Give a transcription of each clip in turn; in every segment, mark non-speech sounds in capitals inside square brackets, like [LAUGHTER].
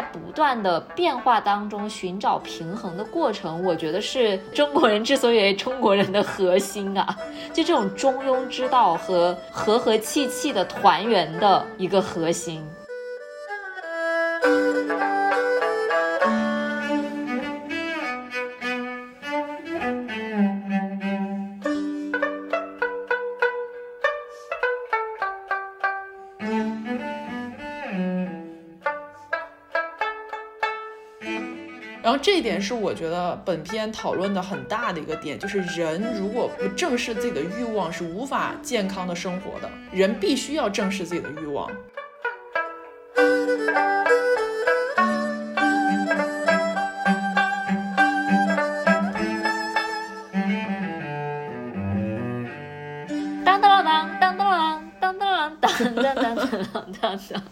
在不断的变化当中寻找平衡的过程，我觉得是中国人之所以中国人的核心啊，就这种中庸之道和和和气气的团圆的一个核心。这一点是我觉得本片讨论的很大的一个点，就是人如果不正视自己的欲望，是无法健康的生活的。人必须要正视自己的欲望。当当当当当当当当当当当当当当，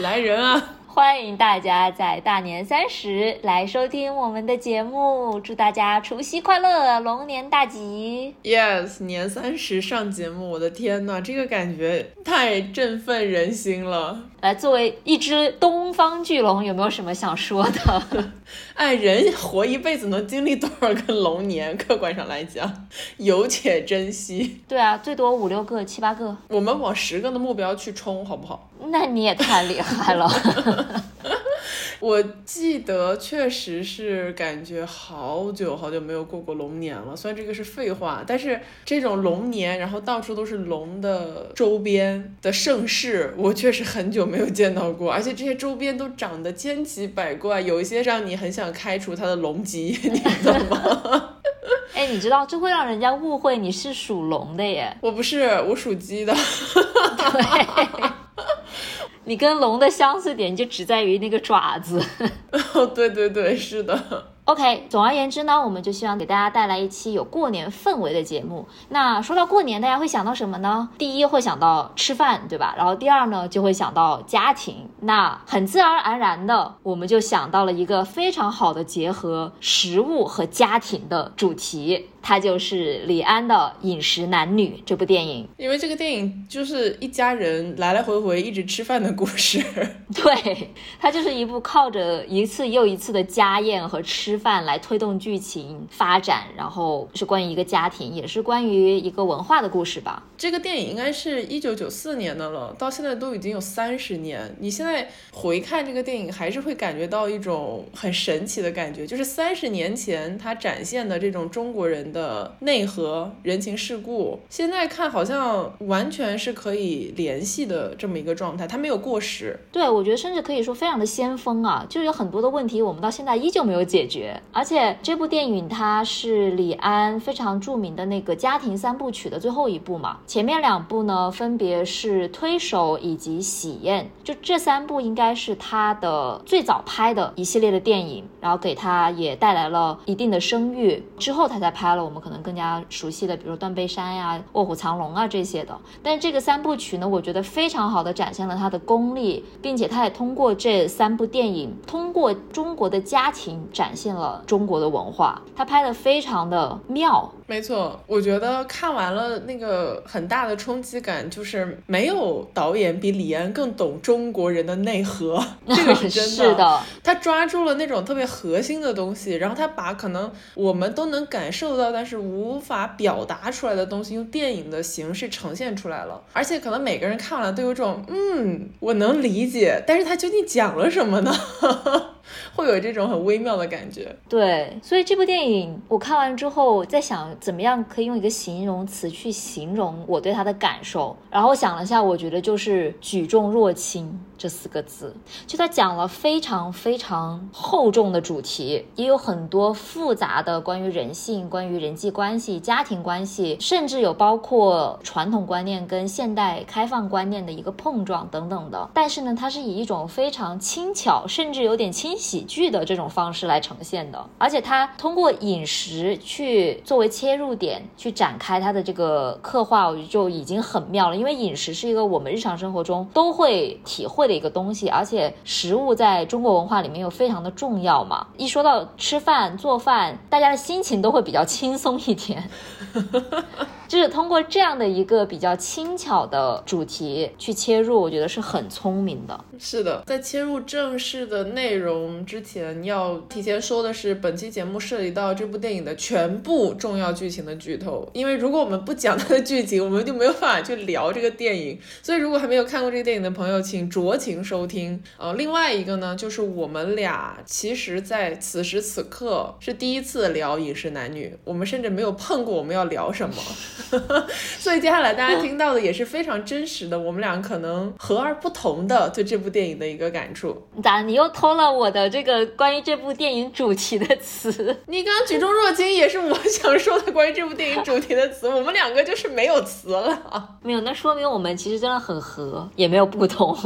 来人啊！欢迎大家在大年三十来收听我们的节目，祝大家除夕快乐，龙年大吉！Yes，年三十上节目，我的天呐，这个感觉太振奋人心了。来，作为一只东方巨龙，有没有什么想说的？[LAUGHS] 哎，人活一辈子能经历多少个龙年？客观上来讲，有且珍惜。对啊，最多五六个、七八个。我们往十个的目标去冲，好不好？那你也太厉害了。[LAUGHS] 我记得确实是感觉好久好久没有过过龙年了，虽然这个是废话，但是这种龙年，然后到处都是龙的周边的盛世，我确实很久没有见到过，而且这些周边都长得千奇百怪，有一些让你很想开除它的龙籍，你懂吗？[LAUGHS] 哎，你知道这会让人家误会你是属龙的耶？我不是，我属鸡的。[LAUGHS] 对。你跟龙的相似点就只在于那个爪子。[LAUGHS] 哦，对对对，是的。OK，总而言之呢，我们就希望给大家带来一期有过年氛围的节目。那说到过年，大家会想到什么呢？第一会想到吃饭，对吧？然后第二呢，就会想到家庭。那很自然而然的，我们就想到了一个非常好的结合食物和家庭的主题。它就是李安的《饮食男女》这部电影，因为这个电影就是一家人来来回回一直吃饭的故事。[LAUGHS] 对，它就是一部靠着一次又一次的家宴和吃饭来推动剧情发展，然后是关于一个家庭，也是关于一个文化的故事吧。这个电影应该是一九九四年的了，到现在都已经有三十年。你现在回看这个电影，还是会感觉到一种很神奇的感觉，就是三十年前它展现的这种中国人。的内核、人情世故，现在看好像完全是可以联系的这么一个状态，它没有过时。对，我觉得甚至可以说非常的先锋啊，就有很多的问题我们到现在依旧没有解决。而且这部电影它是李安非常著名的那个家庭三部曲的最后一部嘛，前面两部呢分别是推手以及喜宴，就这三部应该是他的最早拍的一系列的电影，然后给他也带来了一定的声誉，之后他才拍了我们可能更加熟悉的，比如《断背山》呀、《卧虎藏龙》啊这些的。但是这个三部曲呢，我觉得非常好的展现了它的功力，并且他也通过这三部电影，通过中国的家庭展现了中国的文化。他拍的非常的妙。没错，我觉得看完了那个很大的冲击感，就是没有导演比李安更懂中国人的内核，[LAUGHS] 这个是真的。是的，他抓住了那种特别核心的东西，然后他把可能我们都能感受到，但是无法表达出来的东西，用电影的形式呈现出来了。而且可能每个人看完都有种，嗯，我能理解，但是他究竟讲了什么呢？[LAUGHS] 会有这种很微妙的感觉，[LAUGHS] 对，所以这部电影我看完之后在想，怎么样可以用一个形容词去形容我对它的感受。然后想了一下，我觉得就是举重若轻这四个字。就他讲了非常非常厚重的主题，也有很多复杂的关于人性、关于人际关系、家庭关系，甚至有包括传统观念跟现代开放观念的一个碰撞等等的。但是呢，它是以一种非常轻巧，甚至有点轻喜。剧的这种方式来呈现的，而且他通过饮食去作为切入点去展开他的这个刻画，我就已经很妙了。因为饮食是一个我们日常生活中都会体会的一个东西，而且食物在中国文化里面又非常的重要嘛。一说到吃饭做饭，大家的心情都会比较轻松一点。[LAUGHS] 就是通过这样的一个比较轻巧的主题去切入，我觉得是很聪明的。是的，在切入正式的内容之前，要提前说的是，本期节目涉及到这部电影的全部重要剧情的剧透。因为如果我们不讲它的剧情，我们就没有办法去聊这个电影。所以，如果还没有看过这个电影的朋友，请酌情收听。呃，另外一个呢，就是我们俩其实在此时此刻是第一次聊饮食男女，我们甚至没有碰过我们要聊什么。[LAUGHS] 所以接下来大家听到的也是非常真实的，我们俩可能和而不同的对这部电影的一个感触。咋？你又偷了我的这个关于这部电影主题的词？[LAUGHS] 你刚刚举重若轻也是我想说的关于这部电影主题的词，我们两个就是没有词了。[LAUGHS] 没有，那说明我们其实真的很合，也没有不同。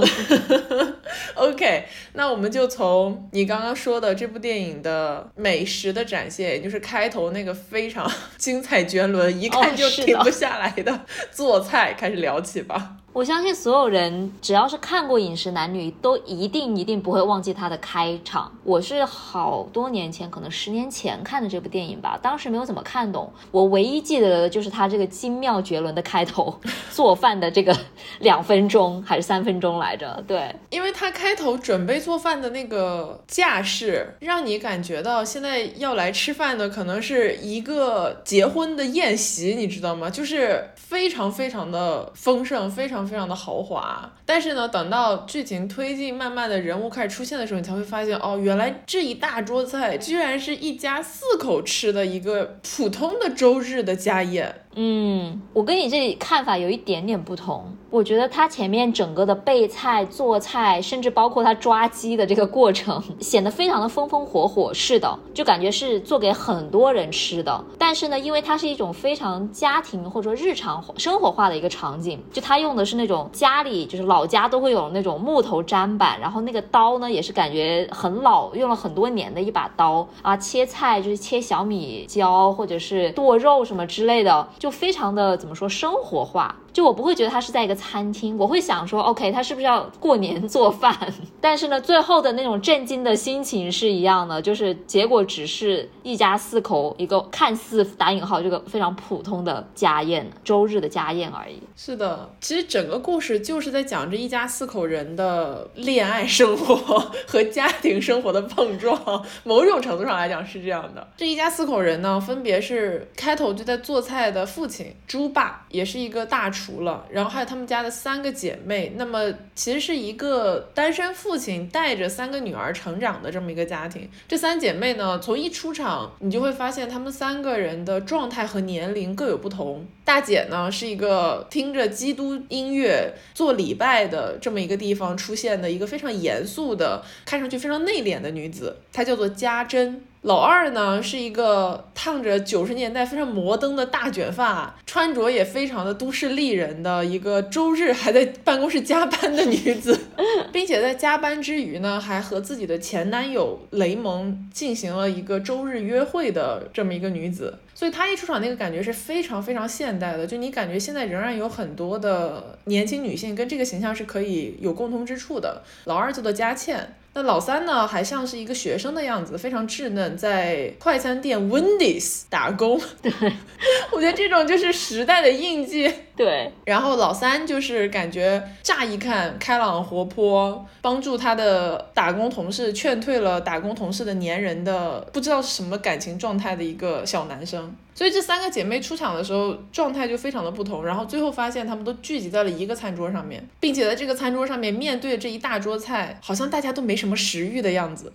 OK，那我们就从你刚刚说的这部电影的美食的展现，也就是开头那个非常精彩绝伦，一看就。停不下来的做菜，开始聊起吧。我相信所有人只要是看过《饮食男女》，都一定一定不会忘记它的开场。我是好多年前，可能十年前看的这部电影吧，当时没有怎么看懂。我唯一记得的就是它这个精妙绝伦的开头，[LAUGHS] 做饭的这个两分钟还是三分钟来着？对，因为它开头准备做饭的那个架势，让你感觉到现在要来吃饭的可能是一个结婚的宴席，你知道吗？就是非常非常的丰盛，非常。非常的豪华，但是呢，等到剧情推进，慢慢的人物开始出现的时候，你才会发现，哦，原来这一大桌菜居然是一家四口吃的一个普通的周日的家宴。嗯，我跟你这里看法有一点点不同。我觉得他前面整个的备菜、做菜，甚至包括他抓鸡的这个过程，显得非常的风风火火。是的，就感觉是做给很多人吃的。但是呢，因为它是一种非常家庭或者说日常生活化的一个场景，就他用的是是那种家里就是老家都会有那种木头砧板，然后那个刀呢也是感觉很老，用了很多年的一把刀啊，切菜就是切小米椒或者是剁肉什么之类的。就非常的怎么说生活化，就我不会觉得他是在一个餐厅，我会想说，OK，他是不是要过年做饭？[LAUGHS] 但是呢，最后的那种震惊的心情是一样的，就是结果只是一家四口一个看似打引号这个非常普通的家宴，周日的家宴而已。是的，其实整个故事就是在讲这一家四口人的恋爱生活 [LAUGHS] 和家庭生活的碰撞，[LAUGHS] 某种程度上来讲是这样的。这一家四口人呢，分别是开头就在做菜的。父亲猪爸也是一个大厨熟了，然后还有他们家的三个姐妹，那么其实是一个单身父亲带着三个女儿成长的这么一个家庭。这三姐妹呢，从一出场你就会发现，她们三个人的状态和年龄各有不同。大姐呢，是一个听着基督音乐做礼拜的这么一个地方出现的一个非常严肃的，看上去非常内敛的女子，她叫做家珍。老二呢是一个烫着九十年代非常摩登的大卷发，穿着也非常的都市丽人的一个周日还在办公室加班的女子，[LAUGHS] 并且在加班之余呢，还和自己的前男友雷蒙进行了一个周日约会的这么一个女子。所以她一出场那个感觉是非常非常现代的，就你感觉现在仍然有很多的年轻女性跟这个形象是可以有共同之处的。老二叫做佳倩。那老三呢，还像是一个学生的样子，非常稚嫩，在快餐店 Wendy's 打工。对，[LAUGHS] 我觉得这种就是时代的印记。[LAUGHS] 对，然后老三就是感觉乍一看开朗活泼，帮助他的打工同事劝退了打工同事的粘人的不知道是什么感情状态的一个小男生。所以这三个姐妹出场的时候状态就非常的不同，然后最后发现她们都聚集在了一个餐桌上面，并且在这个餐桌上面面对这一大桌菜，好像大家都没什么食欲的样子。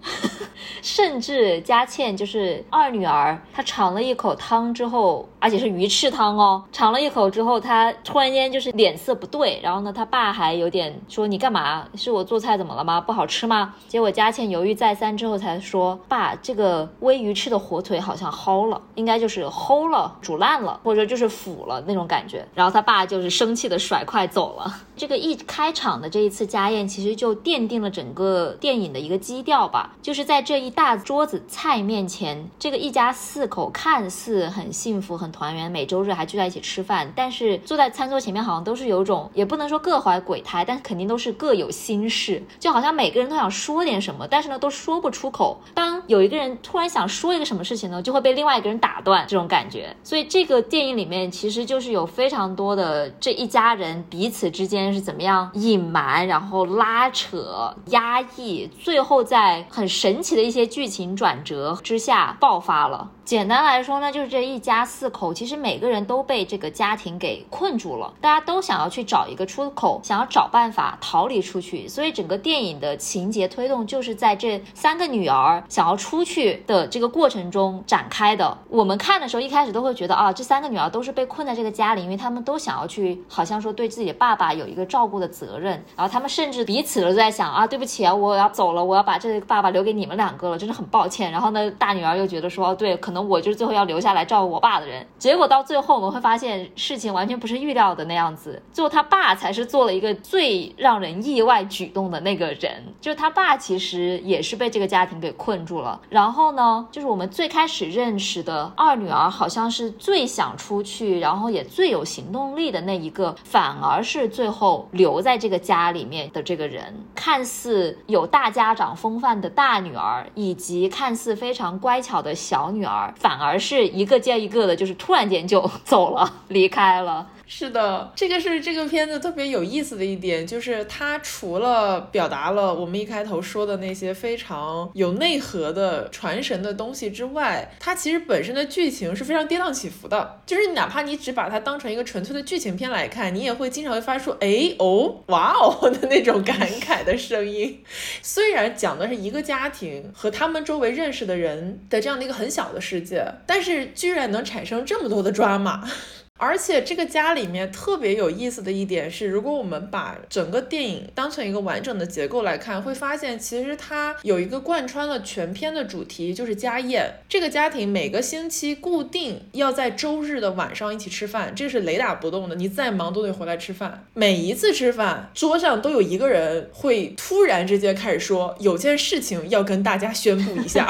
甚至佳倩就是二女儿，她尝了一口汤之后，而且是鱼翅汤哦，尝了一口之后，她突然间就是脸色不对，然后呢，她爸还有点说你干嘛？是我做菜怎么了吗？不好吃吗？结果佳倩犹豫再三之后才说，爸，这个煨鱼翅的火腿好像蒿了，应该就是。齁了、煮烂了，或者就是腐了那种感觉。然后他爸就是生气的甩筷走了。这个一开场的这一次家宴，其实就奠定了整个电影的一个基调吧，就是在这一大桌子菜面前，这个一家四口看似很幸福、很团圆，每周日还聚在一起吃饭，但是坐在餐桌前面好像都是有种，也不能说各怀鬼胎，但肯定都是各有心事，就好像每个人都想说点什么，但是呢都说不出口。当有一个人突然想说一个什么事情呢，就会被另外一个人打断，这种感感觉。所以这个电影里面其实就是有非常多的这一家人彼此之间。是怎么样隐瞒，然后拉扯、压抑，最后在很神奇的一些剧情转折之下爆发了。简单来说呢，就是这一家四口，其实每个人都被这个家庭给困住了，大家都想要去找一个出口，想要找办法逃离出去。所以整个电影的情节推动就是在这三个女儿想要出去的这个过程中展开的。我们看的时候一开始都会觉得啊，这三个女儿都是被困在这个家里，因为他们都想要去，好像说对自己的爸爸有一个照顾的责任。然后他们甚至彼此都在想啊，对不起啊，我要走了，我要把这个爸爸留给你们两个了，真的很抱歉。然后呢，大女儿又觉得说，对，可能。我就是最后要留下来照顾我爸的人，结果到最后我们会发现事情完全不是预料的那样子，最后他爸才是做了一个最让人意外举动的那个人，就是他爸其实也是被这个家庭给困住了。然后呢，就是我们最开始认识的二女儿，好像是最想出去，然后也最有行动力的那一个，反而是最后留在这个家里面的这个人，看似有大家长风范的大女儿，以及看似非常乖巧的小女儿。反而是一个接一个的，就是突然间就 [LAUGHS] 走了，离开了。是的，这个是这个片子特别有意思的一点，就是它除了表达了我们一开头说的那些非常有内核的传神的东西之外，它其实本身的剧情是非常跌宕起伏的。就是哪怕你只把它当成一个纯粹的剧情片来看，你也会经常会发出哎哦哇哦的那种感慨的声音。虽然讲的是一个家庭和他们周围认识的人的这样的一个很小的世界，但是居然能产生这么多的抓马。而且这个家里面特别有意思的一点是，如果我们把整个电影当成一个完整的结构来看，会发现其实它有一个贯穿了全片的主题，就是家宴。这个家庭每个星期固定要在周日的晚上一起吃饭，这是雷打不动的，你再忙都得回来吃饭。每一次吃饭，桌上都有一个人会突然之间开始说，有件事情要跟大家宣布一下。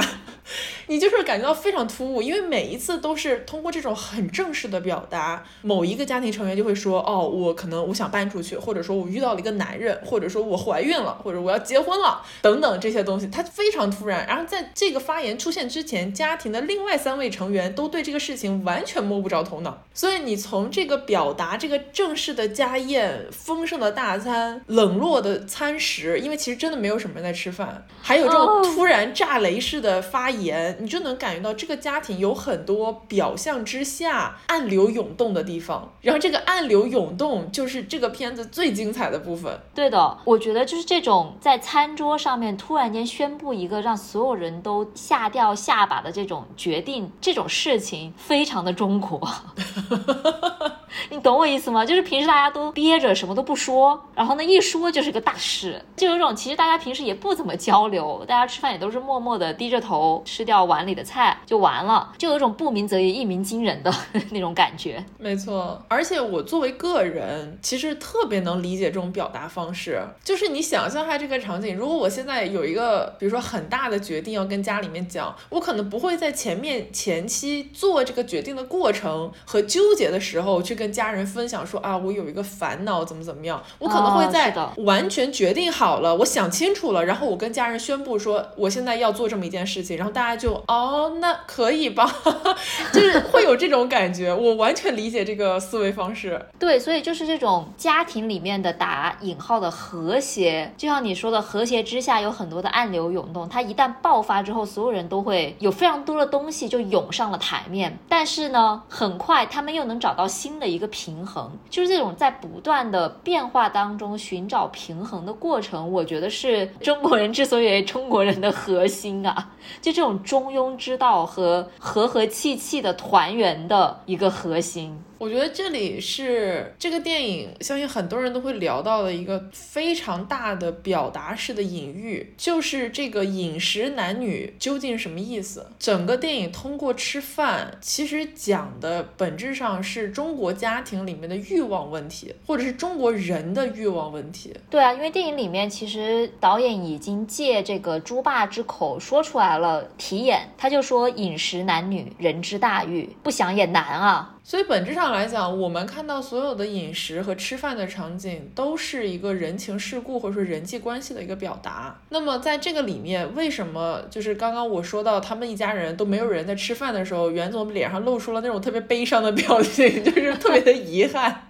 你就是感觉到非常突兀，因为每一次都是通过这种很正式的表达，某一个家庭成员就会说，哦，我可能我想搬出去，或者说我遇到了一个男人，或者说我怀孕了，或者我要结婚了，等等这些东西，它非常突然。然后在这个发言出现之前，家庭的另外三位成员都对这个事情完全摸不着头脑。所以你从这个表达，这个正式的家宴、丰盛的大餐、冷落的餐食，因为其实真的没有什么人在吃饭，还有这种突然炸雷式的发言。你就能感觉到这个家庭有很多表象之下暗流涌动的地方，然后这个暗流涌动就是这个片子最精彩的部分。对的，我觉得就是这种在餐桌上面突然间宣布一个让所有人都吓掉下巴的这种决定，这种事情非常的中国。[LAUGHS] 你懂我意思吗？就是平时大家都憋着什么都不说，然后呢一说就是个大事，就有种其实大家平时也不怎么交流，大家吃饭也都是默默的低着头吃掉碗里的菜就完了，就有种不鸣则已，一鸣惊人的 [LAUGHS] 那种感觉。没错，而且我作为个人，其实特别能理解这种表达方式。就是你想象下这个场景，如果我现在有一个，比如说很大的决定要跟家里面讲，我可能不会在前面前期做这个决定的过程和纠结的时候去跟。家人分享说啊，我有一个烦恼，怎么怎么样？我可能会在完全决定好了，我想清楚了，然后我跟家人宣布说，我现在要做这么一件事情，然后大家就哦，那可以吧？[LAUGHS] 就是会有这种感觉，我完全理解这个思维方式。对，所以就是这种家庭里面的打引号的和谐，就像你说的，和谐之下有很多的暗流涌动，它一旦爆发之后，所有人都会有非常多的东西就涌上了台面，但是呢，很快他们又能找到新的一。个平衡，就是这种在不断的变化当中寻找平衡的过程，我觉得是中国人之所以为中国人的核心啊，就这种中中庸之道和和和气气的团圆的一个核心。我觉得这里是这个电影，相信很多人都会聊到的一个非常大的表达式的隐喻，就是这个饮食男女究竟什么意思？整个电影通过吃饭，其实讲的本质上是中国家庭里面的欲望问题，或者是中国人的欲望问题。对啊，因为电影里面其实导演已经借这个猪爸之口说出来了题眼，他就说饮食男女人之大欲，不想也难啊。所以本质上来讲，我们看到所有的饮食和吃饭的场景，都是一个人情世故或者说人际关系的一个表达。那么在这个里面，为什么就是刚刚我说到他们一家人都没有人在吃饭的时候，袁总脸上露出了那种特别悲伤的表情，[LAUGHS] 就是特别的遗憾。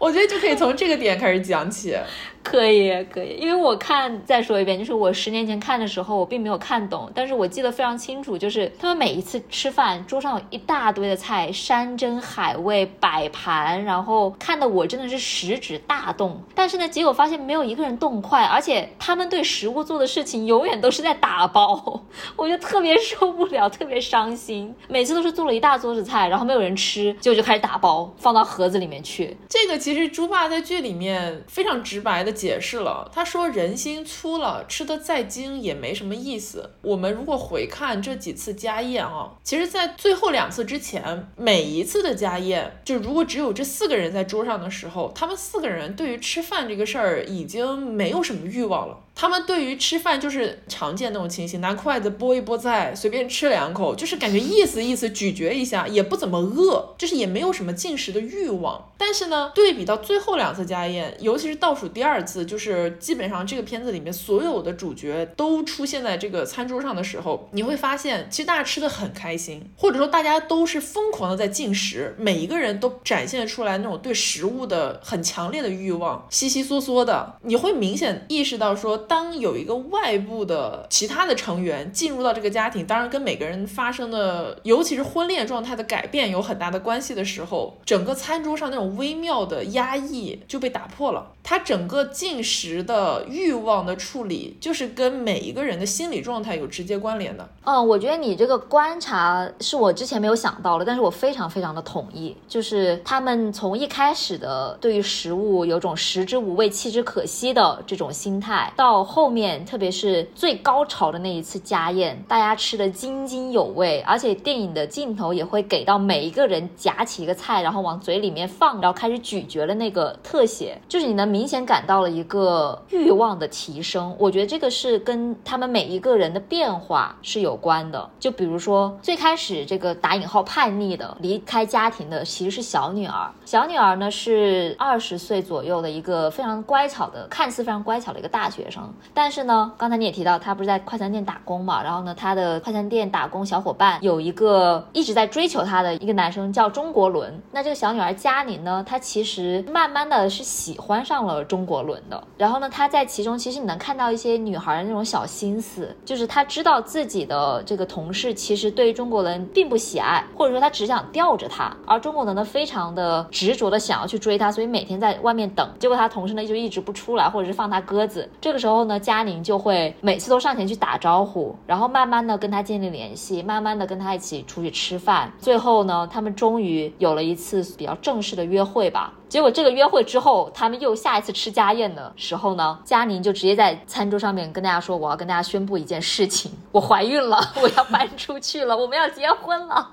我觉得就可以从这个点开始讲起。[LAUGHS] 可以，可以，因为我看再说一遍，就是我十年前看的时候，我并没有看懂，但是我记得非常清楚，就是他们每一次吃饭，桌上有一大堆的菜，山珍海味摆盘，然后看的我真的是食指大动。但是呢，结果发现没有一个人动筷，而且他们对食物做的事情永远都是在打包，[LAUGHS] 我就特别受不了，特别伤心。每次都是做了一大桌子菜，然后没有人吃，结果就开始打包放到盒子里面去。这个其其实猪爸在剧里面非常直白的。解释了，他说人心粗了，吃的再精也没什么意思。我们如果回看这几次家宴啊，其实，在最后两次之前，每一次的家宴，就如果只有这四个人在桌上的时候，他们四个人对于吃饭这个事儿已经没有什么欲望了。他们对于吃饭就是常见那种情形，拿筷子拨一拨菜，随便吃两口，就是感觉意思意思，咀嚼一下，也不怎么饿，就是也没有什么进食的欲望。但是呢，对比到最后两次家宴，尤其是倒数第二次，就是基本上这个片子里面所有的主角都出现在这个餐桌上的时候，你会发现，其实大家吃的很开心，或者说大家都是疯狂的在进食，每一个人都展现出来那种对食物的很强烈的欲望，稀稀嗦嗦的，你会明显意识到说。当有一个外部的其他的成员进入到这个家庭，当然跟每个人发生的，尤其是婚恋状态的改变有很大的关系的时候，整个餐桌上那种微妙的压抑就被打破了。他整个进食的欲望的处理，就是跟每一个人的心理状态有直接关联的。嗯，我觉得你这个观察是我之前没有想到的，但是我非常非常的同意。就是他们从一开始的对于食物有种食之无味弃之可惜的这种心态，到后面特别是最高潮的那一次家宴，大家吃的津津有味，而且电影的镜头也会给到每一个人夹起一个菜，然后往嘴里面放，然后开始咀嚼的那个特写，就是你能明。显感到了一个欲望的提升，我觉得这个是跟他们每一个人的变化是有关的。就比如说最开始这个打引号叛逆的离开家庭的其实是小女儿，小女儿呢是二十岁左右的一个非常乖巧的，看似非常乖巧的一个大学生。但是呢，刚才你也提到他不是在快餐店打工嘛，然后呢，他的快餐店打工小伙伴有一个一直在追求他的一个男生叫钟国伦。那这个小女儿佳宁呢，她其实慢慢的是喜欢上了。呃，中国伦的，然后呢，她在其中其实你能看到一些女孩的那种小心思，就是她知道自己的这个同事其实对于中国人并不喜爱，或者说她只想吊着他，而中国人呢非常的执着的想要去追她，所以每天在外面等，结果他同事呢就一直不出来，或者是放他鸽子。这个时候呢，佳宁就会每次都上前去打招呼，然后慢慢的跟他建立联系，慢慢的跟他一起出去吃饭，最后呢，他们终于有了一次比较正式的约会吧。结果这个约会之后，他们又下一次吃家宴的时候呢，佳宁就直接在餐桌上面跟大家说：“我要跟大家宣布一件事情，我怀孕了，[LAUGHS] 我要搬出去了，我们要结婚了。”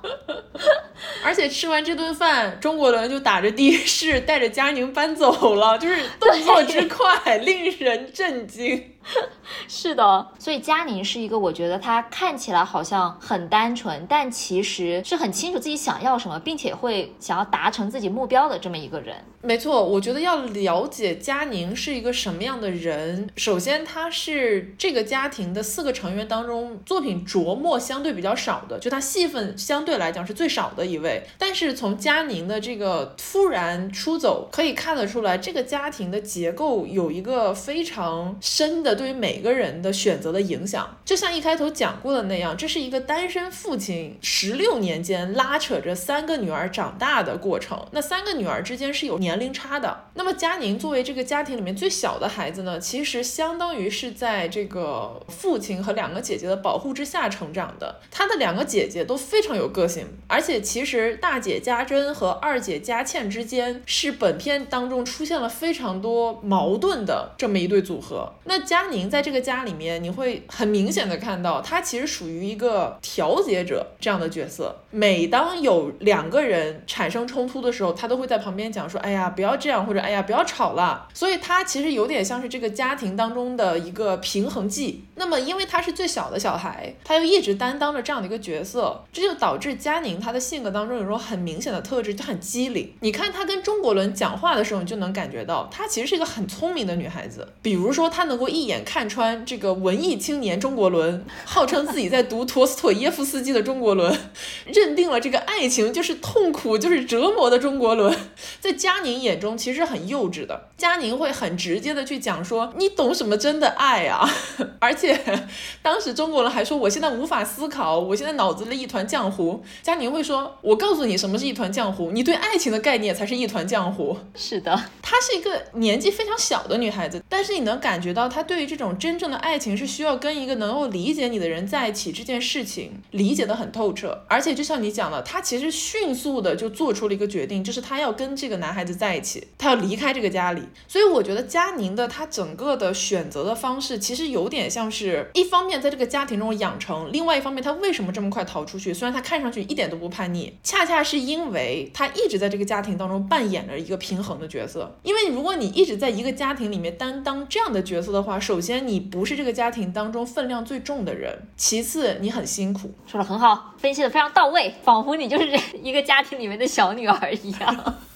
而且吃完这顿饭，中国人就打着的士带着佳宁搬走了，就是动作之快，[LAUGHS] 令人震惊。you. [LAUGHS] 是的，所以佳宁是一个我觉得他看起来好像很单纯，但其实是很清楚自己想要什么，并且会想要达成自己目标的这么一个人。没错，我觉得要了解佳宁是一个什么样的人，首先他是这个家庭的四个成员当中作品琢磨相对比较少的，就他戏份相对来讲是最少的一位。但是从佳宁的这个突然出走可以看得出来，这个家庭的结构有一个非常深的。对于每个人的选择的影响，就像一开头讲过的那样，这是一个单身父亲十六年间拉扯着三个女儿长大的过程。那三个女儿之间是有年龄差的。那么佳宁作为这个家庭里面最小的孩子呢，其实相当于是在这个父亲和两个姐姐的保护之下成长的。他的两个姐姐都非常有个性，而且其实大姐家珍和二姐佳倩之间是本片当中出现了非常多矛盾的这么一对组合。那佳佳宁在这个家里面，你会很明显的看到，她其实属于一个调节者这样的角色。每当有两个人产生冲突的时候，她都会在旁边讲说：“哎呀，不要这样，或者哎呀，不要吵了。”所以她其实有点像是这个家庭当中的一个平衡剂。那么，因为她是最小的小孩，她又一直担当着这样的一个角色，这就导致佳宁她的性格当中有一种很明显的特质，就很机灵。你看她跟钟国伦讲话的时候，你就能感觉到她其实是一个很聪明的女孩子。比如说，她能够一眼看穿这个文艺青年中国伦，号称自己在读陀思妥耶夫斯基的中国伦，认定了这个爱情就是痛苦，就是折磨的中国伦，在佳宁眼中其实很幼稚的。佳宁会很直接的去讲说：“你懂什么真的爱啊？” [LAUGHS] 而且当时中国伦还说：“我现在无法思考，我现在脑子里一团浆糊。”佳宁会说：“我告诉你什么是一团浆糊，你对爱情的概念才是一团浆糊。”是的，她是一个年纪非常小的女孩子，但是你能感觉到她对于这种真正的爱情是需要跟一个能够理解你的人在一起这件事情理解的很透彻。而且就像你讲的，他其实迅速的就做出了一个决定，就是他要跟这个男孩子在一起，他要离开这个家里。所以我觉得佳宁的她整个的选择的方式，其实有点像是一方面在这个家庭中养成，另外一方面她为什么这么快逃出去？虽然她看上去一点都不叛逆，恰恰是因为她一直在这个家庭当中扮演着一个平衡的角色。因为如果你一直在一个家庭里面担当这样的角色的话，首先你不是这个家庭当中分量最重的人，其次你很辛苦。说的很好，分析的非常到位，仿佛你就是一个家庭里面的小女儿一样。[LAUGHS]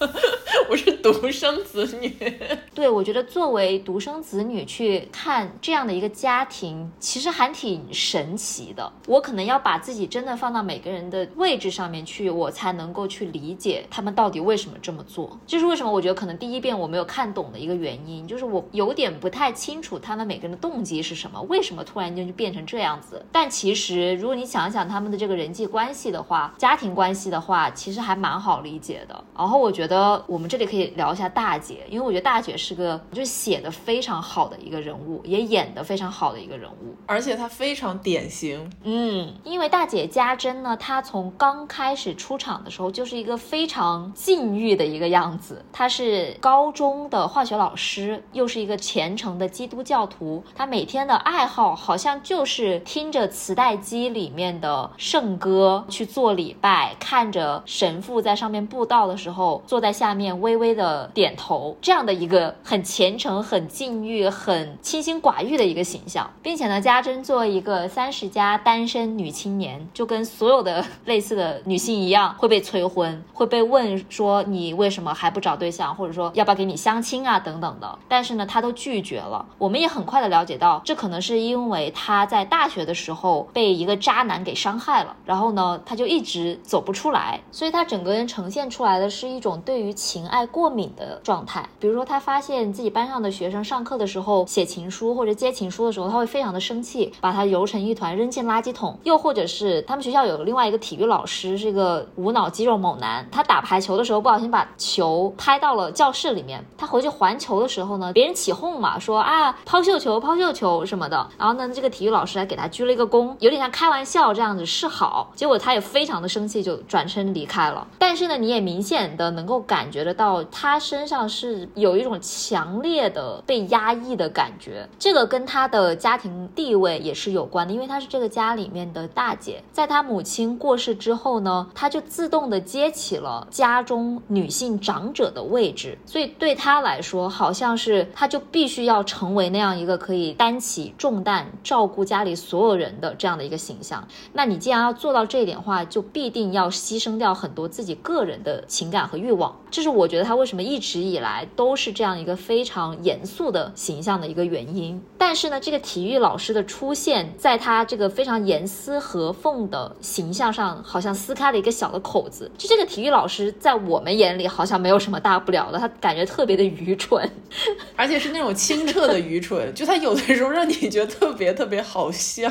我是独生子女，[LAUGHS] 对，我觉得作为独生子女去看这样的一个家庭，其实还挺神奇的。我可能要把自己真的放到每个人的位置上面去，我才能够去理解他们到底为什么这么做。这是为什么？我觉得可能第一遍我没有看懂的一个原因，就是我有点不太清楚他们每个人的动机是什么，为什么突然间就变成这样子。但其实如果你想想他们的这个人际关系的话，家庭关系的话，其实还蛮好理解的。然后我觉得我们这里可以聊一下大姐，因为我觉得大姐是个就是写的非常好的一个人物，也演的非常好的一个人物，而且她非常典型。嗯，因为大姐家珍呢，她从刚开始出场的时候就是一个非常禁欲的一个样子。她是高中的化学老师，又是一个虔诚的基督教徒。他每天的爱好好像就是听着磁带机里面的圣歌去做礼拜，看着神父在上面布道的时候，坐在下面微微的点头，这样的一个很虔诚、很禁欲、很清心寡欲的一个形象，并且呢，家珍作为一个三十加单身女青年，就跟所有的类似的女性一样，会被催婚，会被问说你为什么还不找对象，或者说要不要给你相亲啊等等的。但是呢，她都拒绝了。我们也很很快的了解到，这可能是因为他在大学的时候被一个渣男给伤害了，然后呢，他就一直走不出来，所以他整个人呈现出来的是一种对于情爱过敏的状态。比如说，他发现自己班上的学生上课的时候写情书或者接情书的时候，他会非常的生气，把它揉成一团扔进垃圾桶。又或者是他们学校有另外一个体育老师，是一个无脑肌肉猛男，他打排球的时候不小心把球拍到了教室里面。他回去还球的时候呢，别人起哄嘛，说啊抛绣球抛绣球什么的。然后呢，这个体育老师还给他鞠了一个躬，有点像开玩笑这样子示好。结果他也非常的生气，就转身离开了。但是呢，你也明显的能够感觉得到，他身上是有一种强烈的被压抑的感觉。这个跟他的家庭地位也是有关的，因为他是这个家里面的大姐。在他母亲过世之后呢，他就自动的接起了家中女性长者的位置，所以对他来说，好像是他就必须要成为那样一一个可以担起重担、照顾家里所有人的这样的一个形象。那你既然要做到这一点的话，就必定要牺牲掉很多自己个人的情感和欲望。这是我觉得他为什么一直以来都是这样一个非常严肃的形象的一个原因。但是呢，这个体育老师的出现，在他这个非常严丝合缝的形象上，好像撕开了一个小的口子。就这个体育老师，在我们眼里好像没有什么大不了的，他感觉特别的愚蠢，[LAUGHS] 而且是那种清澈的愚蠢。就他有的时候让你觉得特别特别好笑，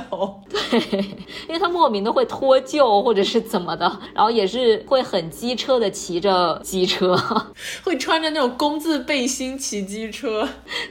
对，[LAUGHS] 因为他莫名的会脱臼或者是怎么的，然后也是会很机车的骑着机车。[LAUGHS] 会穿着那种工字背心骑机车，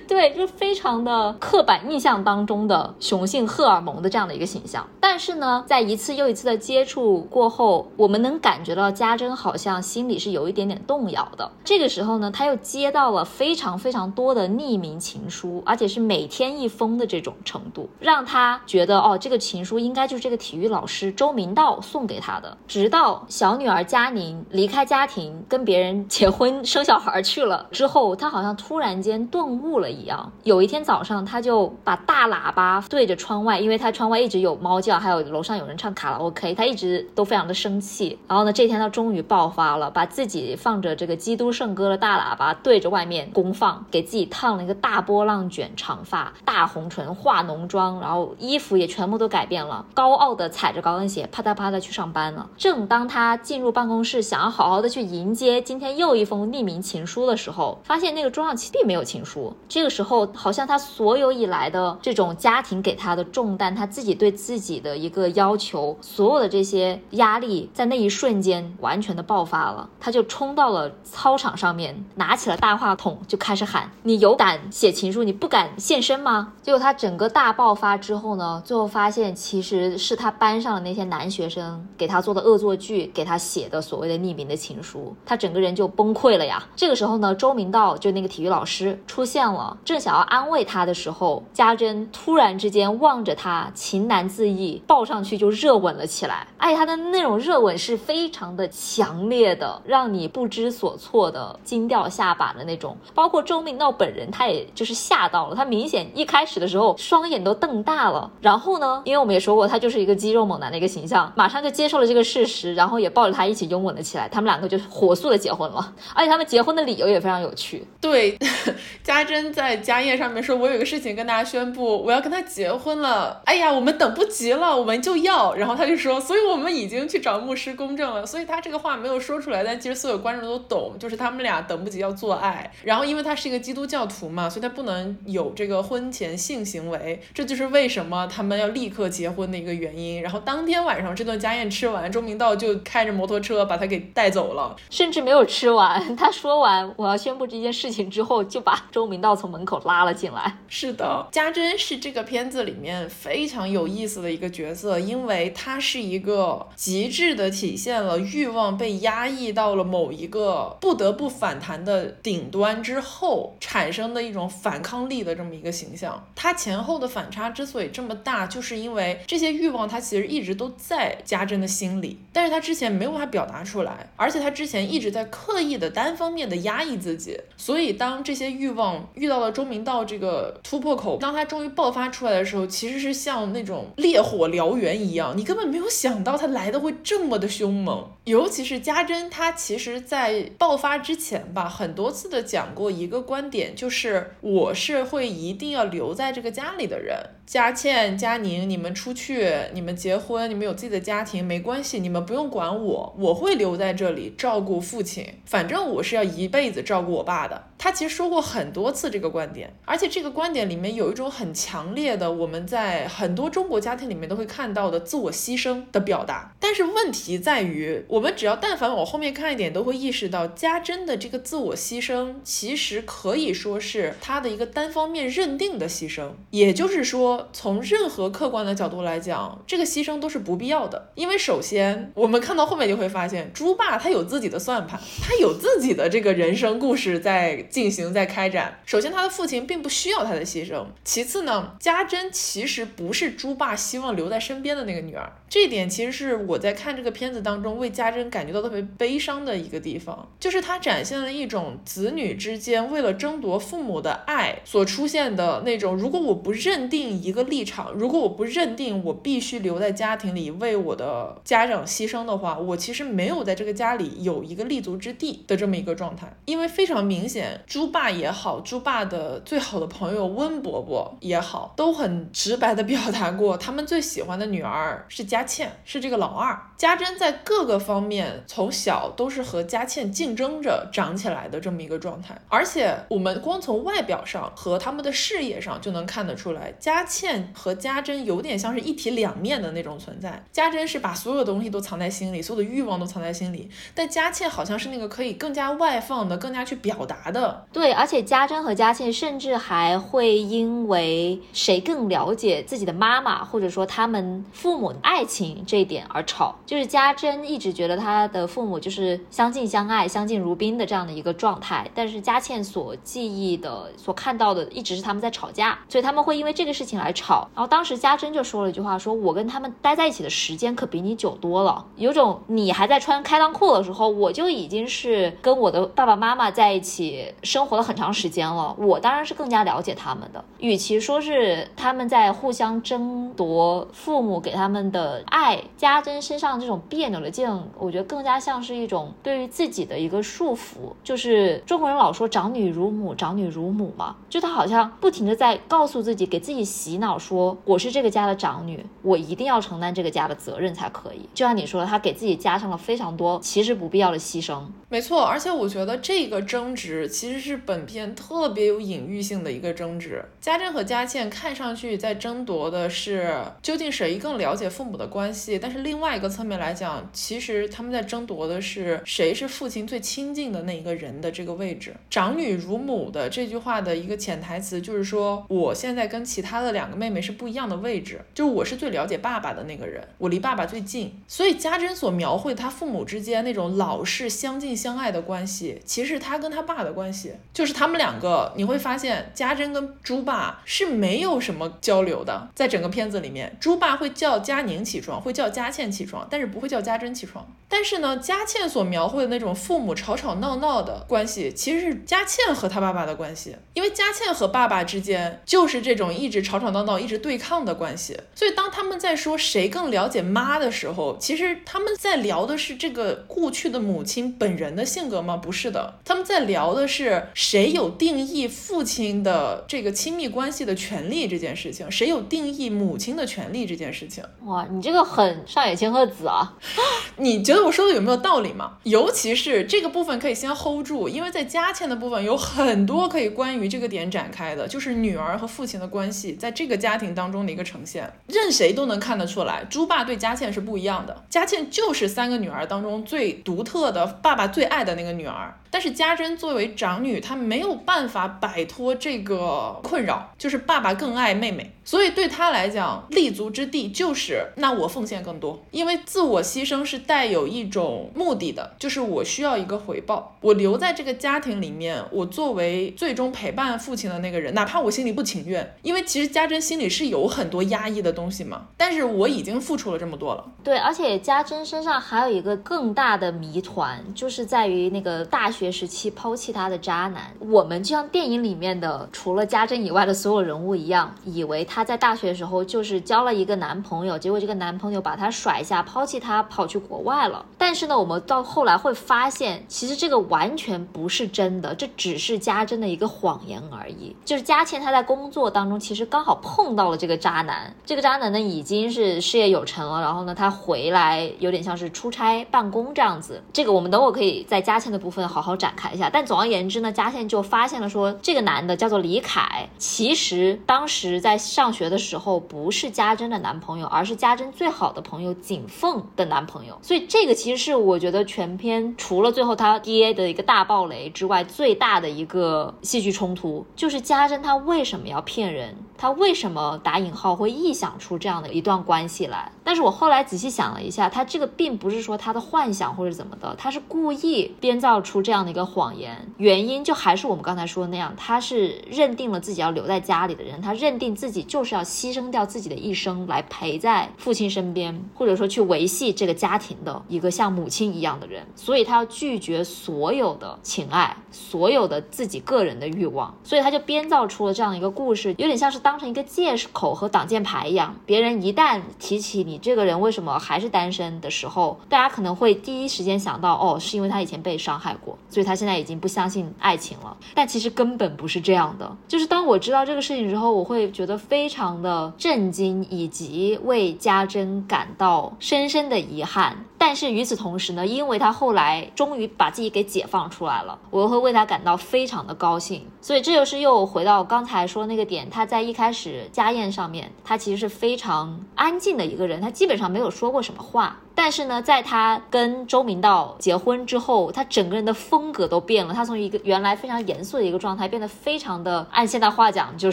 对，就非常的刻板印象当中的雄性荷尔蒙的这样的一个形象。但是呢，在一次又一次的接触过后，我们能感觉到家珍好像心里是有一点点动摇的。这个时候呢，他又接到了非常非常多的匿名情书，而且是每天一封的这种程度，让他觉得哦，这个情书应该就是这个体育老师周明道送给他的。直到小女儿佳宁离开家庭，跟别人结婚生小孩去了之后，他好像突然间顿悟了一样。有一天早上，他就把大喇叭对着窗外，因为他窗外一直有猫叫，还有楼上有人唱卡拉 OK，他一直都非常的生气。然后呢，这天他终于爆发了，把自己放着这个基督圣歌的大喇叭对着外面公放，给自己烫了一个大波浪卷长发，大红唇，化浓妆，然后衣服也全部都改变了，高傲的踩着高跟鞋，啪嗒啪嗒去上班了。正当他进入办公室，想要好好的去迎接今天又一封匿名情书的时候，发现那个桌上其实并没有情书。这个时候，好像他所有以来的这种家庭给他的重担，他自己对自己的一个要求，所有的这些压力，在那一瞬间完全的爆发了。他就冲到了操场上面，拿起了大话筒，就开始喊：“你有胆写情书，你不敢现身吗？”结果他整个大爆发之后呢，最后发现其实是他班上的那些男学生给他做的恶作剧，给他写的所谓的匿名的情书，他整个人就崩溃了呀。这个时候呢，周明道就那个体育老师出现了，正想要安慰他的时候，家珍突然之间望着他，情难自抑，抱上去就热吻了起来。哎，他的那种热吻是非常的强烈的，让你不知所措的惊掉下巴的那种。包括周明道本人，他也就是吓到了，他明明显一开始的时候双眼都瞪大了。然后呢，因为我们也说过，他就是一个肌肉猛男的一个形象，马上就接受了这个事实，然后也抱着他一起拥吻了起来。他们两个就火速的结婚了，而且他们结婚的理由也非常有趣。对，[LAUGHS] 家珍在家宴上面说：“我有个事情跟大家宣布，我要跟他结婚了。哎呀，我们等不及了，我们就要。”然后他就说：“所以我们已经去找牧师公证了。”所以他这个话没有说出来，但其实所有观众都懂，就是他们俩等不及要做爱。然后因为他是一个基督教徒嘛，所以他不能有这个婚前性行为，这就是为什么他们要立刻结婚的一个原因。然后当天晚上这顿家宴吃完，周明道就开着摩托车把他给带走了，甚至没有吃完。[LAUGHS] 他说完我要宣布这件事情之后，就把周明道从门口拉了进来。是的，家珍是这个片子里面非常有意思的一个角色，因为她是一个极致的体现了欲望被压抑到了某一个不得不反弹的顶端之后产生的一种反抗力的这么一个形象。他前后的反差之所以这么大，就是因为这些欲望他其实一直都在家珍的心里，但是他之前没有办法表达出来，而且他之前一直在刻意的单方面的压抑自己，所以当这些欲望遇到了周明道这个突破口，当他终于爆发出来的时候，其实是像那种烈火燎原一样，你根本没有想到他来的会这么的凶猛。尤其是家珍，她其实在爆发之前吧，很多次的讲过一个观点，就是我是会以一定要留在这个家里的人。佳倩、佳宁，你们出去，你们结婚，你们有自己的家庭，没关系，你们不用管我，我会留在这里照顾父亲，反正我是要一辈子照顾我爸的。他其实说过很多次这个观点，而且这个观点里面有一种很强烈的，我们在很多中国家庭里面都会看到的自我牺牲的表达。但是问题在于，我们只要但凡往后面看一点，都会意识到家珍的这个自我牺牲，其实可以说是他的一个单方面认定的牺牲。也就是说，从任何客观的角度来讲，这个牺牲都是不必要的。因为首先，我们看到后面就会发现，猪爸他有自己的算盘，他有自己的这个人生故事在。进行在开展。首先，他的父亲并不需要他的牺牲。其次呢，家珍其实不是猪爸希望留在身边的那个女儿。这一点其实是我在看这个片子当中为家珍感觉到特别悲伤的一个地方，就是他展现了一种子女之间为了争夺父母的爱所出现的那种，如果我不认定一个立场，如果我不认定我必须留在家庭里为我的家长牺牲的话，我其实没有在这个家里有一个立足之地的这么一个状态。因为非常明显。猪爸也好，猪爸的最好的朋友温伯伯也好，都很直白的表达过，他们最喜欢的女儿是佳倩，是这个老二。家珍在各个方面从小都是和佳倩竞争着长起来的这么一个状态，而且我们光从外表上和他们的事业上就能看得出来，佳倩和家珍有点像是一体两面的那种存在。家珍是把所有东西都藏在心里，所有的欲望都藏在心里，但佳倩好像是那个可以更加外放的、更加去表达的。对，而且家珍和佳倩甚至还会因为谁更了解自己的妈妈，或者说他们父母爱情这一点而吵。就是家珍一直觉得她的父母就是相敬相爱、相敬如宾的这样的一个状态，但是佳倩所记忆的、所看到的一直是他们在吵架，所以他们会因为这个事情来吵。然后当时家珍就说了一句话，说我跟他们待在一起的时间可比你久多了，有种你还在穿开裆裤的时候，我就已经是跟我的爸爸妈妈在一起生活了很长时间了，我当然是更加了解他们的。与其说是他们在互相争夺父母给他们的爱，家珍身上。这种别扭的劲，我觉得更加像是一种对于自己的一个束缚。就是中国人老说“长女如母，长女如母”嘛，就他好像不停的在告诉自己，给自己洗脑，说我是这个家的长女，我一定要承担这个家的责任才可以。就像你说的，他给自己加上了非常多其实不必要的牺牲。没错，而且我觉得这个争执其实是本片特别有隐喻性的一个争执。家珍和佳倩看上去在争夺的是究竟谁更了解父母的关系，但是另外一个侧面。来讲，其实他们在争夺的是谁是父亲最亲近的那一个人的这个位置。长女如母的这句话的一个潜台词就是说，我现在跟其他的两个妹妹是不一样的位置，就我是最了解爸爸的那个人，我离爸爸最近。所以家珍所描绘他父母之间那种老是相敬相爱的关系，其实他跟他爸的关系，系就是他们两个你会发现，家珍跟猪爸是没有什么交流的。在整个片子里面，猪爸会叫佳宁起床，会叫佳倩起床，但是不会叫家珍起床，但是呢，佳倩所描绘的那种父母吵吵闹闹的关系，其实是佳倩和他爸爸的关系，因为佳倩和爸爸之间就是这种一直吵吵闹闹、一直对抗的关系。所以当他们在说谁更了解妈的时候，其实他们在聊的是这个故去的母亲本人的性格吗？不是的，他们在聊的是谁有定义父亲的这个亲密关系的权利这件事情，谁有定义母亲的权利这件事情。哇，你这个很上野千鹤子。啊，[GASPS] 你觉得我说的有没有道理吗？尤其是这个部分可以先 hold 住，因为在佳倩的部分有很多可以关于这个点展开的，就是女儿和父亲的关系在这个家庭当中的一个呈现，任谁都能看得出来，猪爸对佳倩是不一样的，佳倩就是三个女儿当中最独特的，爸爸最爱的那个女儿。但是家珍作为长女，她没有办法摆脱这个困扰，就是爸爸更爱妹妹，所以对他来讲，立足之地就是那我奉献更多，因为自我牺牲是带有一种目的的，就是我需要一个回报，我留在这个家庭里面，我作为最终陪伴父亲的那个人，哪怕我心里不情愿，因为其实家珍心里是有很多压抑的东西嘛，但是我已经付出了这么多了。对，而且家珍身上还有一个更大的谜团，就是在于那个大学。学时期抛弃他的渣男，我们就像电影里面的除了家珍以外的所有人物一样，以为他她在大学的时候就是交了一个男朋友，结果这个男朋友把她甩下，抛弃她，跑去国外了。但是呢，我们到后来会发现，其实这个完全不是真的，这只是家珍的一个谎言而已。就是佳倩她在工作当中，其实刚好碰到了这个渣男，这个渣男呢已经是事业有成了，然后呢他回来有点像是出差办公这样子。这个我们等会可以在佳倩的部分好。好展开一下，但总而言之呢，佳倩就发现了说，这个男的叫做李凯，其实当时在上上学的时候不是家珍的男朋友，而是家珍最好的朋友景凤的男朋友。所以这个其实是我觉得全片除了最后他爹的一个大暴雷之外，最大的一个戏剧冲突，就是家珍他为什么要骗人？他为什么打引号会臆想出这样的一段关系来？但是我后来仔细想了一下，他这个并不是说他的幻想或者怎么的，他是故意编造出这样的一个谎言。原因就还是我们刚才说的那样，他是认定了自己要留在家里的人，他认定自己就是要牺牲掉自己的一生来陪在父亲身边，或者说去维系这个家庭的一个像母亲一样的人，所以他要拒绝所有的情爱，所有的自己个人的欲望，所以他就编造出了这样的一个故事，有点像是。当成一个借口和挡箭牌一样，别人一旦提起你这个人为什么还是单身的时候，大家可能会第一时间想到，哦，是因为他以前被伤害过。所以他现在已经不相信爱情了。但其实根本不是这样的。就是当我知道这个事情之后，我会觉得非常的震惊，以及为家珍感到深深的遗憾。但是与此同时呢，因为他后来终于把自己给解放出来了，我又会为他感到非常的高兴。所以这就是又回到刚才说那个点，他在一开始家宴上面，他其实是非常安静的一个人，他基本上没有说过什么话。但是呢，在他跟周明道结婚之后，他整个人的风格都变了。他从一个原来非常严肃的一个状态，变得非常的按现代话讲就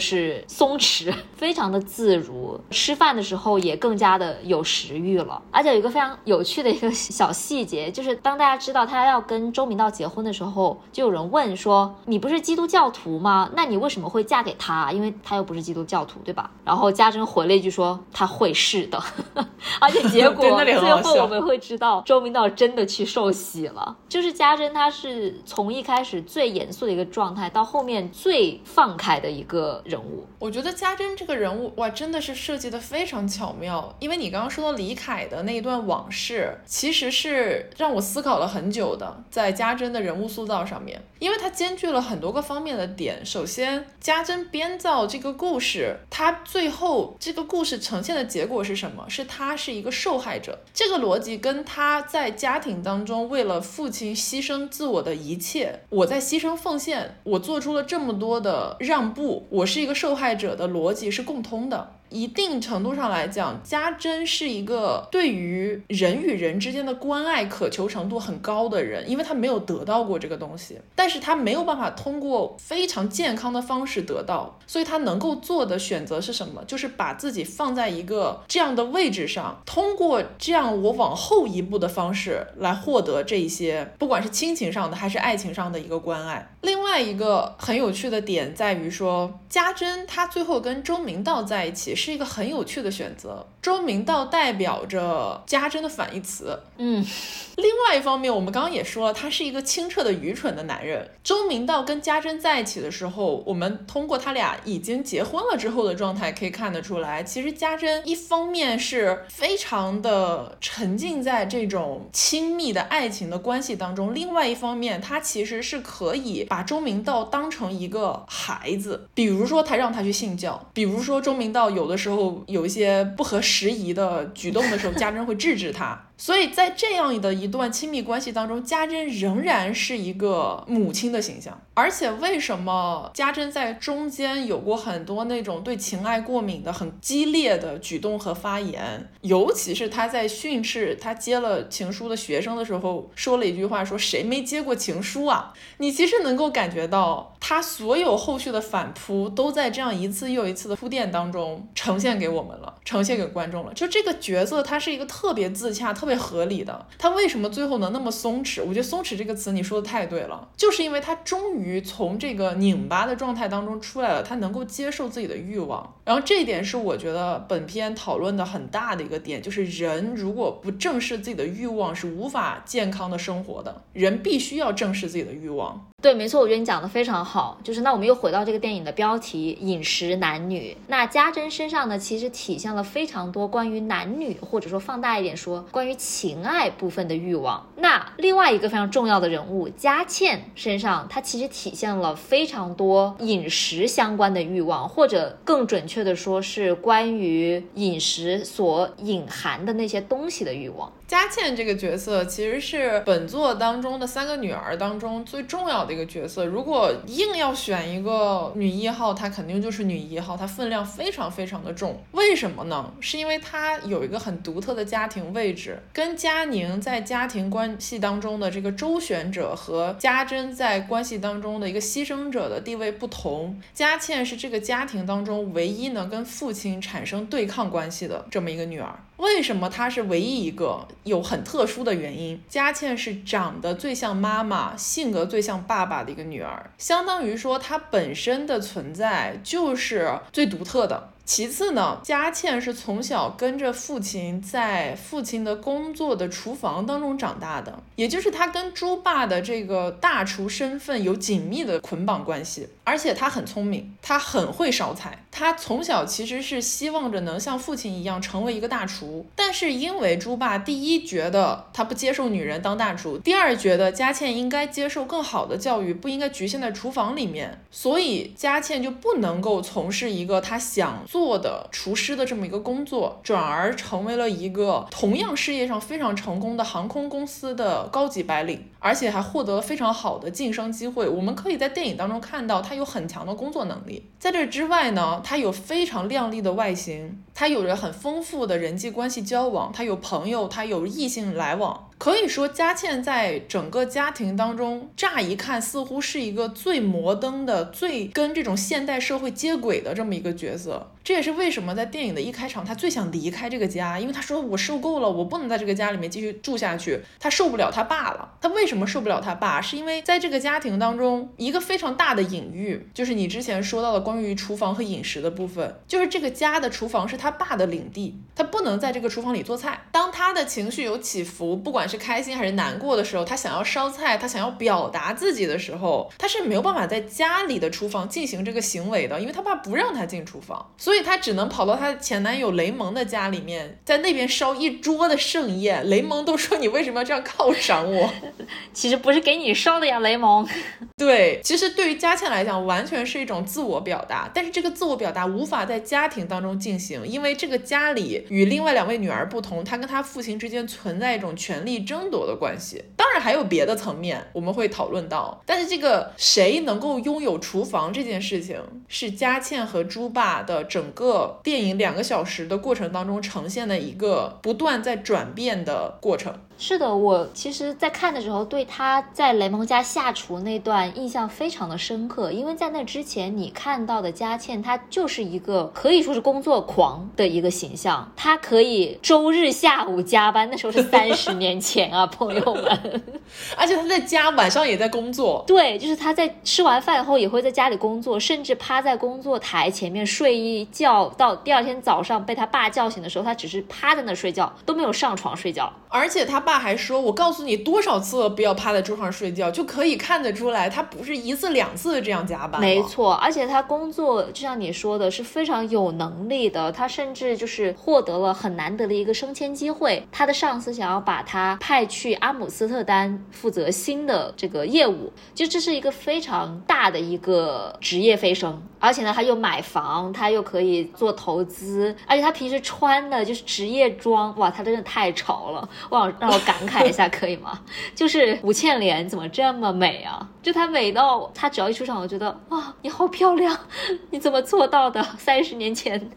是松弛，非常的自如。吃饭的时候也更加的有食欲了。而且有一个非常有趣的一个小细节，就是当大家知道他要跟周明道结婚的时候，就有人问说：“你不是基督教徒吗？那你为什么会嫁给他？因为他又不是基督教徒，对吧？”然后家珍回了一句说：“他会是的。”而且结果最后。我们会知道周明道真的去受洗了。就是家珍，他是从一开始最严肃的一个状态，到后面最放开的一个人物。我觉得家珍这个人物，哇，真的是设计的非常巧妙。因为你刚刚说到李凯的那一段往事，其实是让我思考了很久的，在家珍的人物塑造上面，因为它兼具了很多个方面的点。首先，家珍编造这个故事，他最后这个故事呈现的结果是什么？是他是一个受害者。这个。逻辑跟他在家庭当中为了父亲牺牲自我的一切，我在牺牲奉献，我做出了这么多的让步，我是一个受害者的逻辑是共通的。一定程度上来讲，家珍是一个对于人与人之间的关爱渴求程度很高的人，因为他没有得到过这个东西，但是他没有办法通过非常健康的方式得到，所以他能够做的选择是什么？就是把自己放在一个这样的位置上，通过这样我往后一步的方式来获得这一些，不管是亲情上的还是爱情上的一个关爱。另外一个很有趣的点在于说，家珍她最后跟周明道在一起。是一个很有趣的选择。周明道代表着家珍的反义词，嗯。另外一方面，我们刚刚也说了，他是一个清澈的愚蠢的男人。周明道跟家珍在一起的时候，我们通过他俩已经结婚了之后的状态可以看得出来，其实家珍一方面是非常的沉浸在这种亲密的爱情的关系当中，另外一方面，他其实是可以把周明道当成一个孩子，比如说他让他去信教，比如说周明道有有的时候有一些不合时宜的举动的时候，家珍会制止他。所以在这样的一段亲密关系当中，家珍仍然是一个母亲的形象。而且为什么家珍在中间有过很多那种对情爱过敏的很激烈的举动和发言？尤其是他在训斥他接了情书的学生的时候，说了一句话：“说谁没接过情书啊？”你其实能够感觉到，他所有后续的反扑都在这样一次又一次的铺垫当中呈现给我们了，呈现给观众了。就这个角色，他是一个特别自洽、特别合理的。他为什么最后能那么松弛？我觉得“松弛”这个词你说的太对了，就是因为他终于。于从这个拧巴的状态当中出来了，他能够接受自己的欲望，然后这一点是我觉得本片讨论的很大的一个点，就是人如果不正视自己的欲望，是无法健康的生活的。人必须要正视自己的欲望。对，没错，我觉得你讲的非常好。就是那我们又回到这个电影的标题“饮食男女”。那家珍身上呢，其实体现了非常多关于男女，或者说放大一点说，关于情爱部分的欲望。那另外一个非常重要的人物佳倩身上，她其实体现了非常多饮食相关的欲望，或者更准确的说是关于饮食所隐含的那些东西的欲望。佳倩这个角色其实是本作当中的三个女儿当中最重要的一个角色。如果硬要选一个女一号，她肯定就是女一号，她分量非常非常的重。为什么呢？是因为她有一个很独特的家庭位置，跟佳宁在家庭关系当中的这个周旋者和家珍在关系当中的一个牺牲者的地位不同。佳倩是这个家庭当中唯一能跟父亲产生对抗关系的这么一个女儿。为什么她是唯一一个？有很特殊的原因，佳倩是长得最像妈妈、性格最像爸爸的一个女儿，相当于说她本身的存在就是最独特的。其次呢，佳倩是从小跟着父亲在父亲的工作的厨房当中长大的，也就是她跟猪爸的这个大厨身份有紧密的捆绑关系。而且她很聪明，她很会烧菜。她从小其实是希望着能像父亲一样成为一个大厨，但是因为猪爸第一觉得他不接受女人当大厨，第二觉得佳倩应该接受更好的教育，不应该局限在厨房里面，所以佳倩就不能够从事一个她想做做的厨师的这么一个工作，转而成为了一个同样事业上非常成功的航空公司的高级白领，而且还获得了非常好的晋升机会。我们可以在电影当中看到他。有很强的工作能力，在这之外呢，他有非常靓丽的外形，他有着很丰富的人际关系交往，他有朋友，他有异性来往。可以说，佳倩在整个家庭当中，乍一看似乎是一个最摩登的、最跟这种现代社会接轨的这么一个角色。这也是为什么在电影的一开场，他最想离开这个家，因为他说我受够了，我不能在这个家里面继续住下去。他受不了他爸了。他为什么受不了他爸？是因为在这个家庭当中，一个非常大的隐喻，就是你之前说到的关于厨房和饮食的部分，就是这个家的厨房是他爸的领地，他不能在这个厨房里做菜。当他的情绪有起伏，不管是开心还是难过的时候，他想要烧菜，他想要表达自己的时候，他是没有办法在家里的厨房进行这个行为的，因为他爸不让他进厨房，所以他只能跑到他前男友雷蒙的家里面，在那边烧一桌的盛宴。雷蒙都说你为什么要这样犒赏我？[LAUGHS] 其实不是给你烧的呀，雷蒙。[LAUGHS] 对，其实对于佳倩来讲，完全是一种自我表达，但是这个自我表达无法在家庭当中进行，因为这个家里与另外两位女儿不同，她跟他父亲之间存在一种权力争夺。的关系，当然还有别的层面，我们会讨论到。但是这个谁能够拥有厨房这件事情，是佳倩和猪爸的整个电影两个小时的过程当中呈现的一个不断在转变的过程。是的，我其实，在看的时候，对他在雷蒙家下厨那段印象非常的深刻，因为在那之前，你看到的佳倩，她就是一个可以说是工作狂的一个形象，她可以周日下午加班，那时候是三十 [LAUGHS] 年前啊，朋友们，[LAUGHS] 而且她在家晚上也在工作，对，就是她在吃完饭后也会在家里工作，甚至趴在工作台前面睡一觉，到第二天早上被他爸叫醒的时候，他只是趴在那睡觉，都没有上床睡觉，而且他。爸还说：“我告诉你多少次了，不要趴在桌上睡觉，就可以看得出来，他不是一次两次这样加班。”没错，而且他工作就像你说的，是非常有能力的。他甚至就是获得了很难得的一个升迁机会。他的上司想要把他派去阿姆斯特丹负责新的这个业务，就这是一个非常大的一个职业飞升。而且呢，他又买房，他又可以做投资，而且他平时穿的就是职业装，哇，他真的太潮了，哇，让感慨一下可以吗？[LAUGHS] 就是吴倩莲怎么这么美啊？就她美到，她只要一出场，我觉得哇，你好漂亮，[LAUGHS] 你怎么做到的？[LAUGHS] 三十年前。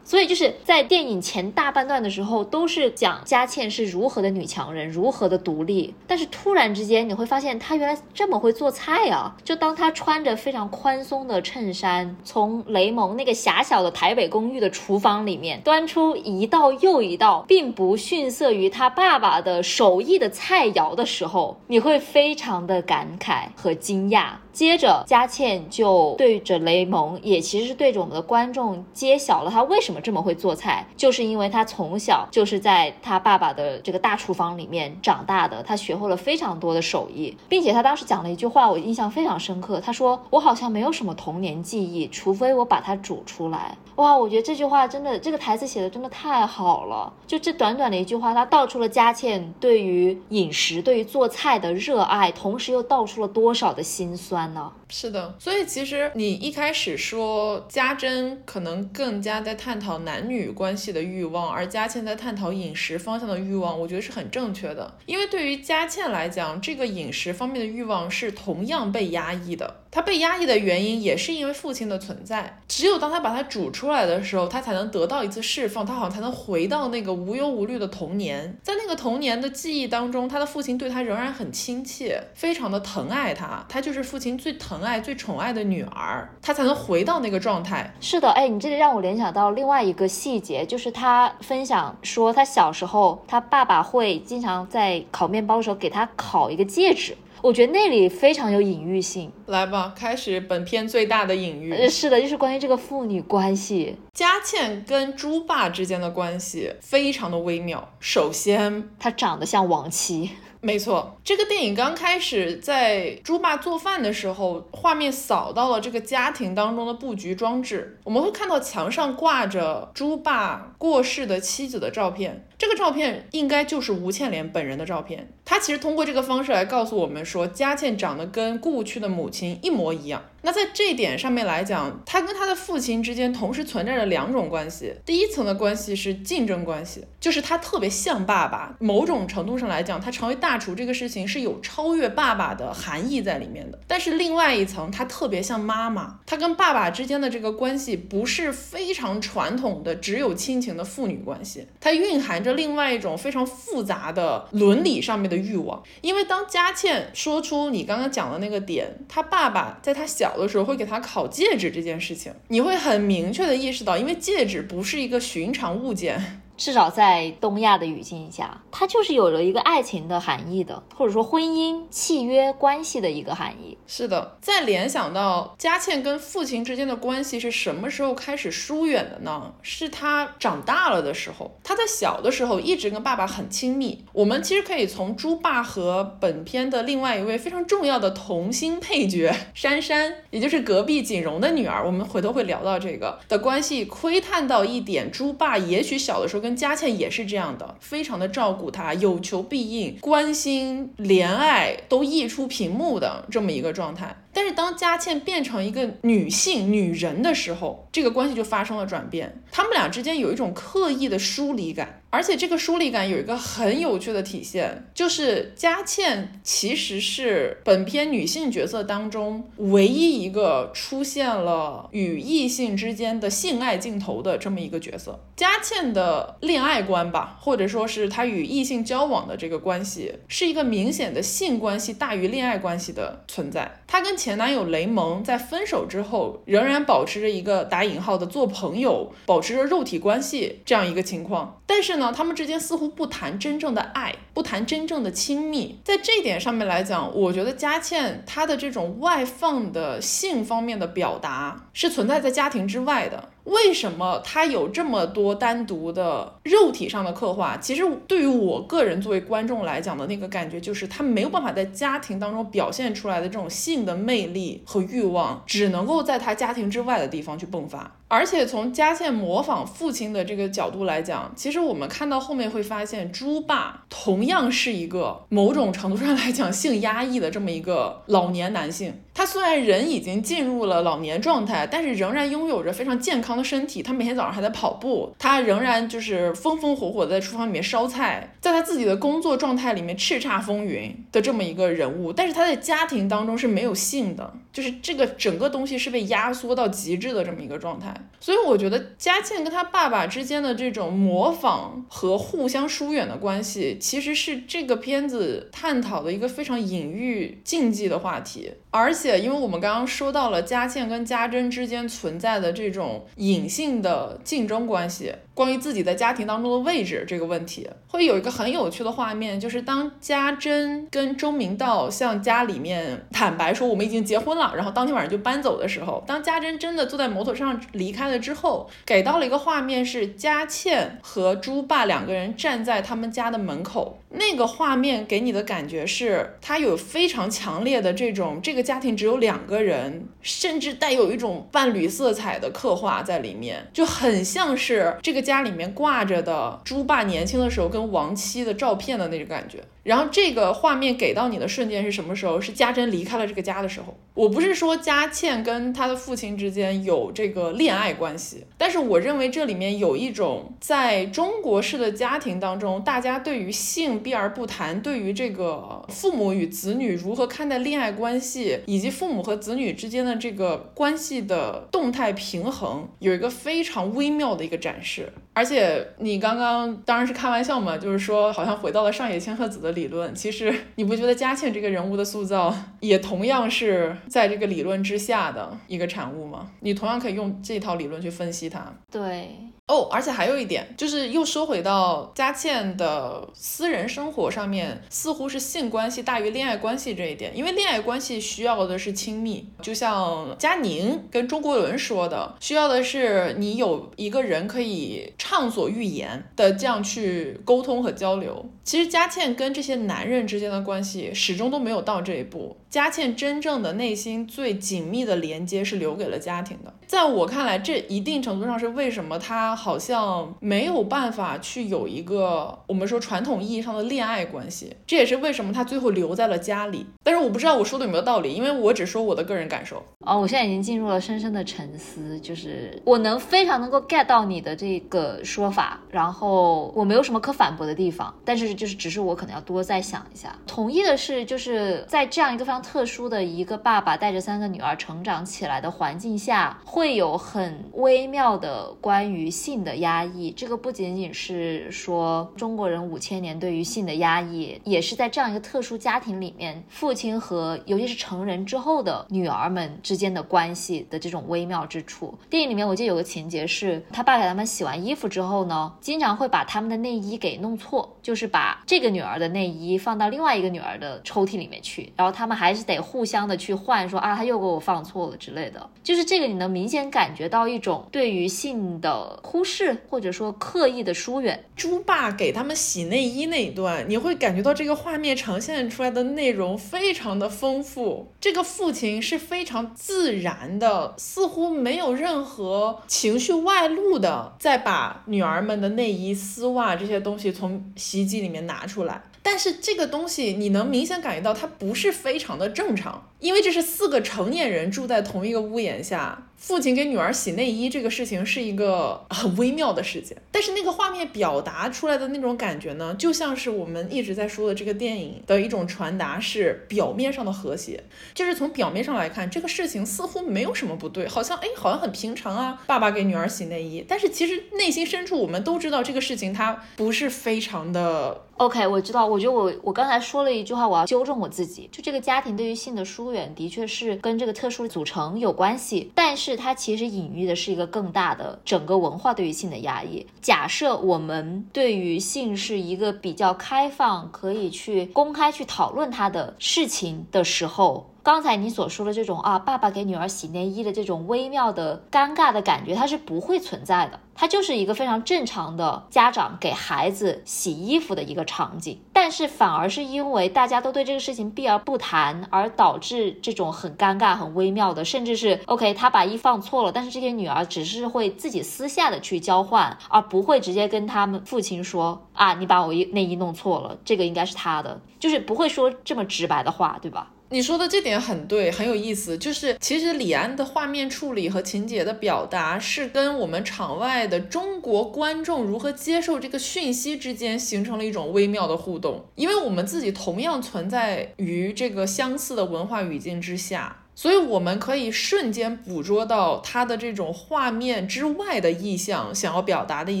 所以就是在电影前大半段的时候，都是讲佳倩是如何的女强人，如何的独立。但是突然之间，你会发现她原来这么会做菜啊！就当她穿着非常宽松的衬衫，从雷蒙那个狭小的台北公寓的厨房里面端出一道又一道，并不逊色于她爸爸的手艺的菜肴的时候，你会非常的感慨和惊讶。接着，佳倩就对着雷蒙，也其实是对着我们的观众揭晓了他为什么这么会做菜，就是因为他从小就是在他爸爸的这个大厨房里面长大的，他学会了非常多的手艺，并且他当时讲了一句话，我印象非常深刻。他说：“我好像没有什么童年记忆，除非我把它煮出来。”哇，我觉得这句话真的，这个台词写的真的太好了。就这短短的一句话，他道出了佳倩对于饮食、对于做菜的热爱，同时又道出了多少的心酸呢。是的，所以其实你一开始说家珍可能更加在探讨男女关系的欲望，而佳倩在探讨饮食方向的欲望，我觉得是很正确的。因为对于佳倩来讲，这个饮食方面的欲望是同样被压抑的。她被压抑的原因也是因为父亲的存在。只有当他把它煮出来的时候，他才能得到一次释放，他好像才能回到那个无忧无虑的童年。在那个童年的记忆当中，他的父亲对他仍然很亲切，非常的疼爱他。他就是父亲最疼爱、最宠爱的女儿，她才能回到那个状态。是的，哎，你这里让我联想到另外一个细节，就是她分享说，她小时候她爸爸会经常在烤面包的时候给她烤一个戒指。我觉得那里非常有隐喻性。来吧，开始本片最大的隐喻。呃，是的，就是关于这个父女关系。佳倩跟猪爸之间的关系非常的微妙。首先，她长得像亡妻。没错，这个电影刚开始在猪爸做饭的时候，画面扫到了这个家庭当中的布局装置，我们会看到墙上挂着猪爸过世的妻子的照片。这个照片应该就是吴倩莲本人的照片。她其实通过这个方式来告诉我们说，佳倩长得跟故去的母亲一模一样。那在这一点上面来讲，她跟她的父亲之间同时存在着两种关系。第一层的关系是竞争关系，就是她特别像爸爸，某种程度上来讲，她成为大厨这个事情是有超越爸爸的含义在里面的。但是另外一层，她特别像妈妈，她跟爸爸之间的这个关系不是非常传统的只有亲情的父女关系，它蕴含着。另外一种非常复杂的伦理上面的欲望，因为当佳倩说出你刚刚讲的那个点，她爸爸在她小的时候会给她烤戒指这件事情，你会很明确的意识到，因为戒指不是一个寻常物件。至少在东亚的语境下，它就是有了一个爱情的含义的，或者说婚姻契约关系的一个含义。是的，再联想到佳倩跟父亲之间的关系是什么时候开始疏远的呢？是他长大了的时候。他在小的时候一直跟爸爸很亲密。我们其实可以从猪爸和本片的另外一位非常重要的童星配角 [LAUGHS] 珊珊，也就是隔壁锦荣的女儿，我们回头会聊到这个的关系，窥探到一点，猪爸也许小的时候跟佳倩也是这样的，非常的照顾他，有求必应，关心、怜爱都溢出屏幕的这么一个状态。但是当佳倩变成一个女性、女人的时候，这个关系就发生了转变。他们俩之间有一种刻意的疏离感。而且这个疏离感有一个很有趣的体现，就是佳倩其实是本片女性角色当中唯一一个出现了与异性之间的性爱镜头的这么一个角色。佳倩的恋爱观吧，或者说是她与异性交往的这个关系，是一个明显的性关系大于恋爱关系的存在。她跟前男友雷蒙在分手之后，仍然保持着一个打引号的做朋友，保持着肉体关系这样一个情况，但是呢。他们之间似乎不谈真正的爱，不谈真正的亲密。在这一点上面来讲，我觉得佳倩她的这种外放的性方面的表达是存在在家庭之外的。为什么他有这么多单独的肉体上的刻画？其实对于我个人作为观众来讲的那个感觉，就是他没有办法在家庭当中表现出来的这种性的魅力和欲望，只能够在他家庭之外的地方去迸发。而且从佳倩模仿父亲的这个角度来讲，其实我们看到后面会发现，猪爸同样是一个某种程度上来讲性压抑的这么一个老年男性。他虽然人已经进入了老年状态，但是仍然拥有着非常健康的身体。他每天早上还在跑步，他仍然就是风风火火的在厨房里面烧菜，在他自己的工作状态里面叱咤风云的这么一个人物。但是他在家庭当中是没有性的，就是这个整个东西是被压缩到极致的这么一个状态。所以我觉得佳倩跟他爸爸之间的这种模仿和互相疏远的关系，其实是这个片子探讨的一个非常隐喻禁忌的话题。而且，因为我们刚刚说到了佳倩跟家珍之间存在的这种隐性的竞争关系。关于自己在家庭当中的位置这个问题，会有一个很有趣的画面，就是当家珍跟周明道向家里面坦白说我们已经结婚了，然后当天晚上就搬走的时候，当家珍真的坐在摩托车上离开了之后，给到了一个画面是佳倩和猪爸两个人站在他们家的门口，那个画面给你的感觉是，他有非常强烈的这种这个家庭只有两个人，甚至带有一种伴侣色彩的刻画在里面，就很像是这个。家里面挂着的猪爸年轻的时候跟亡妻的照片的那种感觉。然后这个画面给到你的瞬间是什么时候？是家珍离开了这个家的时候。我不是说佳倩跟她的父亲之间有这个恋爱关系，但是我认为这里面有一种在中国式的家庭当中，大家对于性避而不谈，对于这个父母与子女如何看待恋爱关系，以及父母和子女之间的这个关系的动态平衡，有一个非常微妙的一个展示。而且你刚刚当然是开玩笑嘛，就是说好像回到了上野千鹤子的。理论其实你不觉得嘉庆这个人物的塑造也同样是在这个理论之下的一个产物吗？你同样可以用这套理论去分析它。对。哦，而且还有一点，就是又说回到佳倩的私人生活上面，似乎是性关系大于恋爱关系这一点。因为恋爱关系需要的是亲密，就像佳宁跟钟国伦说的，需要的是你有一个人可以畅所欲言的这样去沟通和交流。其实佳倩跟这些男人之间的关系始终都没有到这一步。佳倩真正的内心最紧密的连接是留给了家庭的。在我看来，这一定程度上是为什么她好像没有办法去有一个我们说传统意义上的恋爱关系。这也是为什么她最后留在了家里。但是我不知道我说的有没有道理，因为我只说我的个人感受。哦，我现在已经进入了深深的沉思，就是我能非常能够 get 到你的这个说法，然后我没有什么可反驳的地方，但是就是只是我可能要多再想一下。同意的是，就是在这样一个非常。特殊的一个爸爸带着三个女儿成长起来的环境下，会有很微妙的关于性的压抑。这个不仅仅是说中国人五千年对于性的压抑，也是在这样一个特殊家庭里面，父亲和尤其是成人之后的女儿们之间的关系的这种微妙之处。电影里面我记得有个情节是，他爸给他们洗完衣服之后呢，经常会把他们的内衣给弄错，就是把这个女儿的内衣放到另外一个女儿的抽屉里面去，然后他们还。还是得互相的去换，说啊，他又给我放错了之类的，就是这个你能明显感觉到一种对于性的忽视，或者说刻意的疏远。猪爸给他们洗内衣那一段，你会感觉到这个画面呈现出来的内容非常的丰富。这个父亲是非常自然的，似乎没有任何情绪外露的，在把女儿们的内衣、丝袜这些东西从洗衣机里面拿出来。但是这个东西你能明显感觉到它不是非常的正常，因为这是四个成年人住在同一个屋檐下。父亲给女儿洗内衣这个事情是一个很微妙的事件，但是那个画面表达出来的那种感觉呢，就像是我们一直在说的这个电影的一种传达，是表面上的和谐，就是从表面上来看，这个事情似乎没有什么不对，好像哎，好像很平常啊。爸爸给女儿洗内衣，但是其实内心深处我们都知道这个事情它不是非常的 OK。我知道，我觉得我我刚才说了一句话，我要纠正我自己，就这个家庭对于性的疏远的确是跟这个特殊的组成有关系，但是。它其实隐喻的是一个更大的整个文化对于性的压抑。假设我们对于性是一个比较开放，可以去公开去讨论它的事情的时候。刚才你所说的这种啊，爸爸给女儿洗内衣的这种微妙的尴尬的感觉，它是不会存在的，它就是一个非常正常的家长给孩子洗衣服的一个场景。但是反而是因为大家都对这个事情避而不谈，而导致这种很尴尬、很微妙的，甚至是 OK，他把衣放错了，但是这些女儿只是会自己私下的去交换，而不会直接跟他们父亲说啊，你把我衣内衣弄错了，这个应该是他的，就是不会说这么直白的话，对吧？你说的这点很对，很有意思。就是其实李安的画面处理和情节的表达，是跟我们场外的中国观众如何接受这个讯息之间形成了一种微妙的互动。因为我们自己同样存在于这个相似的文化语境之下。所以我们可以瞬间捕捉到他的这种画面之外的意象，想要表达的一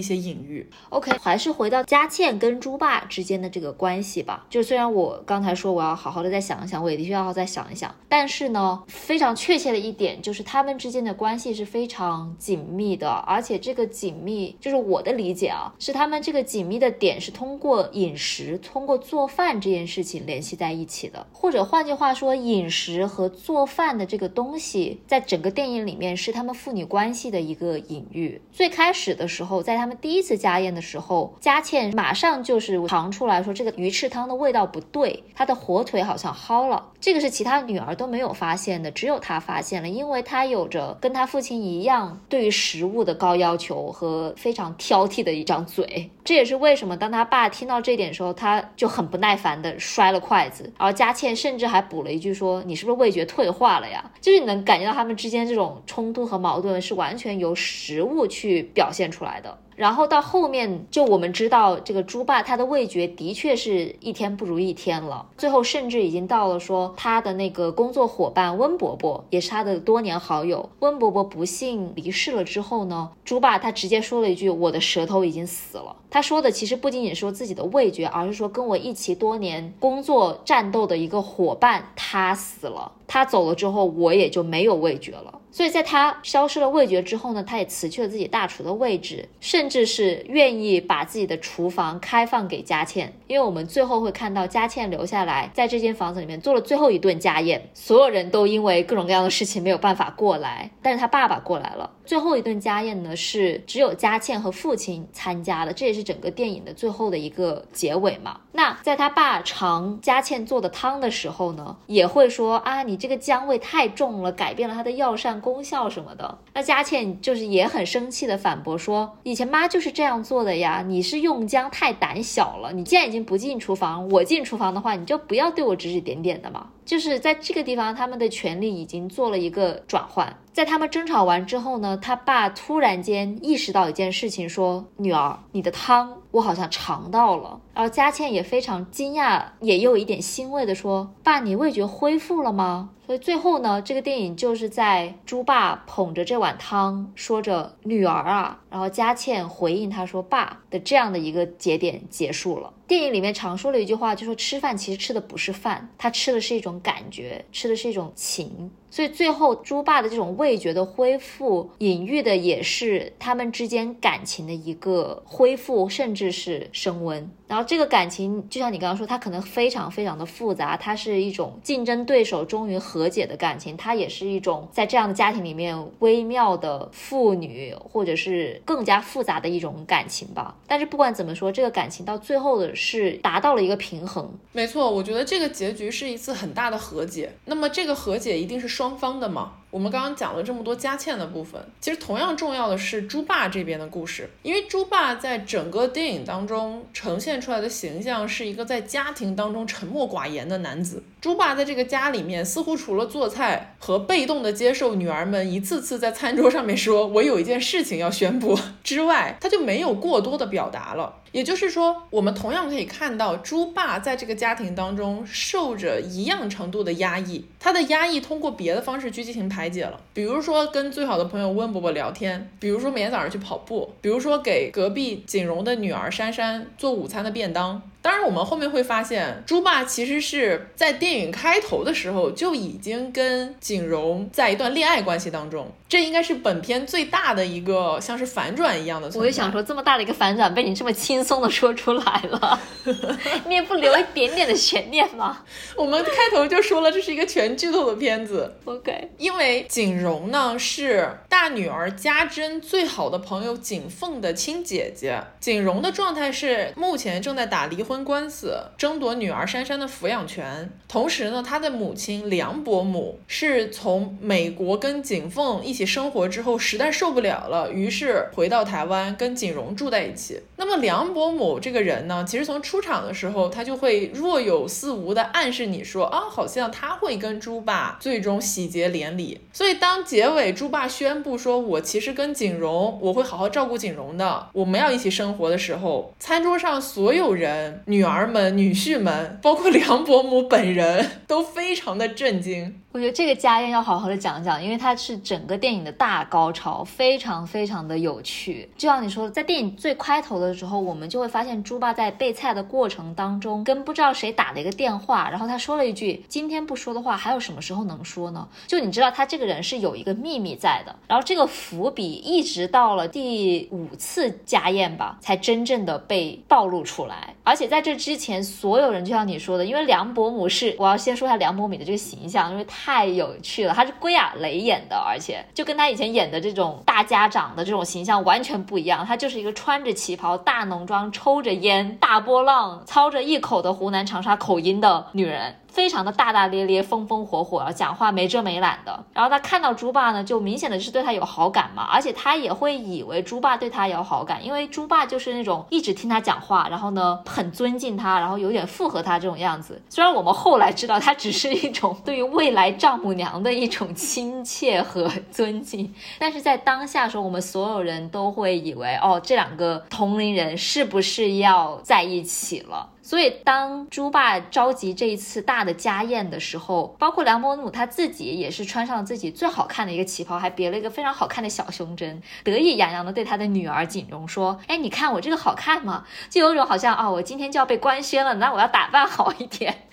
些隐喻。OK，还是回到佳倩跟猪爸之间的这个关系吧。就虽然我刚才说我要好好的再想一想，我也的确要再想一想，但是呢，非常确切的一点就是他们之间的关系是非常紧密的，而且这个紧密就是我的理解啊，是他们这个紧密的点是通过饮食、通过做饭这件事情联系在一起的，或者换句话说，饮食和做饭。饭的这个东西，在整个电影里面是他们父女关系的一个隐喻。最开始的时候，在他们第一次家宴的时候，佳倩马上就是尝出来说这个鱼翅汤的味道不对，她的火腿好像蒿了。这个是其他女儿都没有发现的，只有她发现了，因为她有着跟她父亲一样对于食物的高要求和非常挑剔的一张嘴。这也是为什么当他爸听到这点的时候，他就很不耐烦的摔了筷子。而佳倩甚至还补了一句说：“你是不是味觉退化了呀？”就是你能感觉到他们之间这种冲突和矛盾是完全由食物去表现出来的。然后到后面就我们知道这个猪爸他的味觉的确是一天不如一天了，最后甚至已经到了说他的那个工作伙伴温伯伯也是他的多年好友，温伯伯不幸离世了之后呢，猪爸他直接说了一句我的舌头已经死了。他说的其实不仅仅说自己的味觉，而是说跟我一起多年工作战斗的一个伙伴他死了，他走了之后我也就没有味觉了。所以在他消失了味觉之后呢，他也辞去了自己大厨的位置，甚至是愿意把自己的厨房开放给佳倩。因为我们最后会看到佳倩留下来在这间房子里面做了最后一顿家宴，所有人都因为各种各样的事情没有办法过来，但是他爸爸过来了。最后一顿家宴呢，是只有佳倩和父亲参加的，这也是整个电影的最后的一个结尾嘛。那在他爸尝佳倩做的汤的时候呢，也会说啊，你这个姜味太重了，改变了它的药膳功效什么的。那佳倩就是也很生气的反驳说，以前妈就是这样做的呀，你是用姜太胆小了。你既然已经不进厨房，我进厨房的话，你就不要对我指指点点的嘛。就是在这个地方，他们的权利已经做了一个转换。在他们争吵完之后呢，他爸突然间意识到一件事情，说：“女儿，你的汤我好像尝到了。”然后佳倩也非常惊讶，也有一点欣慰的说：“爸，你味觉恢复了吗？”所以最后呢，这个电影就是在猪爸捧着这碗汤，说着“女儿啊”，然后佳倩回应他说“爸”的这样的一个节点结束了。电影里面常说了一句话，就说吃饭其实吃的不是饭，他吃的是一种感觉，吃的是一种情。所以最后猪爸的这种味觉的恢复，隐喻的也是他们之间感情的一个恢复，甚至是升温。然后这个感情，就像你刚刚说，它可能非常非常的复杂，它是一种竞争对手终于和解的感情，它也是一种在这样的家庭里面微妙的父女，或者是更加复杂的一种感情吧。但是不管怎么说，这个感情到最后的是达到了一个平衡。没错，我觉得这个结局是一次很大的和解。那么这个和解一定是双方的嘛？我们刚刚讲了这么多佳倩的部分，其实同样重要的是猪爸这边的故事，因为猪爸在整个电影当中呈现出来的形象是一个在家庭当中沉默寡言的男子。猪爸在这个家里面，似乎除了做菜和被动的接受女儿们一次次在餐桌上面说“我有一件事情要宣布”之外，他就没有过多的表达了。也就是说，我们同样可以看到，猪爸在这个家庭当中受着一样程度的压抑，他的压抑通过别的方式去进行排排解了，比如说跟最好的朋友温伯伯聊天，比如说每天早上去跑步，比如说给隔壁锦荣的女儿珊珊做午餐的便当。当然，我们后面会发现，朱爸其实是在电影开头的时候就已经跟景荣在一段恋爱关系当中，这应该是本片最大的一个像是反转一样的。我就想说，这么大的一个反转被你这么轻松的说出来了，[LAUGHS] 你也不留一点点的悬念吗？我们开头就说了，这是一个全剧透的片子。OK，因为景荣呢是大女儿家珍最好的朋友景凤的亲姐姐，景荣的状态是目前正在打离婚。婚官司争夺女儿珊珊的抚养权，同时呢，他的母亲梁伯母是从美国跟景凤一起生活之后，实在受不了了，于是回到台湾跟景荣住在一起。那么梁伯母这个人呢，其实从出场的时候，他就会若有似无的暗示你说啊，好像他会跟猪爸最终喜结连理。所以当结尾猪爸宣布说，我其实跟景荣，我会好好照顾景荣的，我们要一起生活的时候，餐桌上所有人。女儿们、女婿们，包括梁伯母本人都非常的震惊。我觉得这个家宴要好好的讲讲，因为它是整个电影的大高潮，非常非常的有趣。就像你说，在电影最开头的时候，我们就会发现猪爸在备菜的过程当中，跟不知道谁打了一个电话，然后他说了一句：“今天不说的话，还有什么时候能说呢？”就你知道他这个人是有一个秘密在的。然后这个伏笔一直到了第五次家宴吧，才真正的被暴露出来。而且在这之前，所有人就像你说的，因为梁伯母是，我要先说一下梁伯母的这个形象，因为太有趣了。她是归亚蕾演的，而且就跟她以前演的这种大家长的这种形象完全不一样。她就是一个穿着旗袍、大浓妆、抽着烟、大波浪、操着一口的湖南长沙口音的女人。非常的大大咧咧、风风火火，讲话没遮没拦的。然后他看到猪爸呢，就明显的是对他有好感嘛，而且他也会以为猪爸对他有好感，因为猪爸就是那种一直听他讲话，然后呢很尊敬他，然后有点附和他这种样子。虽然我们后来知道他只是一种对于未来丈母娘的一种亲切和尊敬，但是在当下时候，我们所有人都会以为，哦，这两个同龄人是不是要在一起了？所以，当猪爸召集这一次大的家宴的时候，包括梁伯母他自己也是穿上了自己最好看的一个旗袍，还别了一个非常好看的小胸针，得意洋洋的对他的女儿锦荣说：“哎，你看我这个好看吗？就有种好像啊，我今天就要被官宣了，那我要打扮好一点。” [LAUGHS]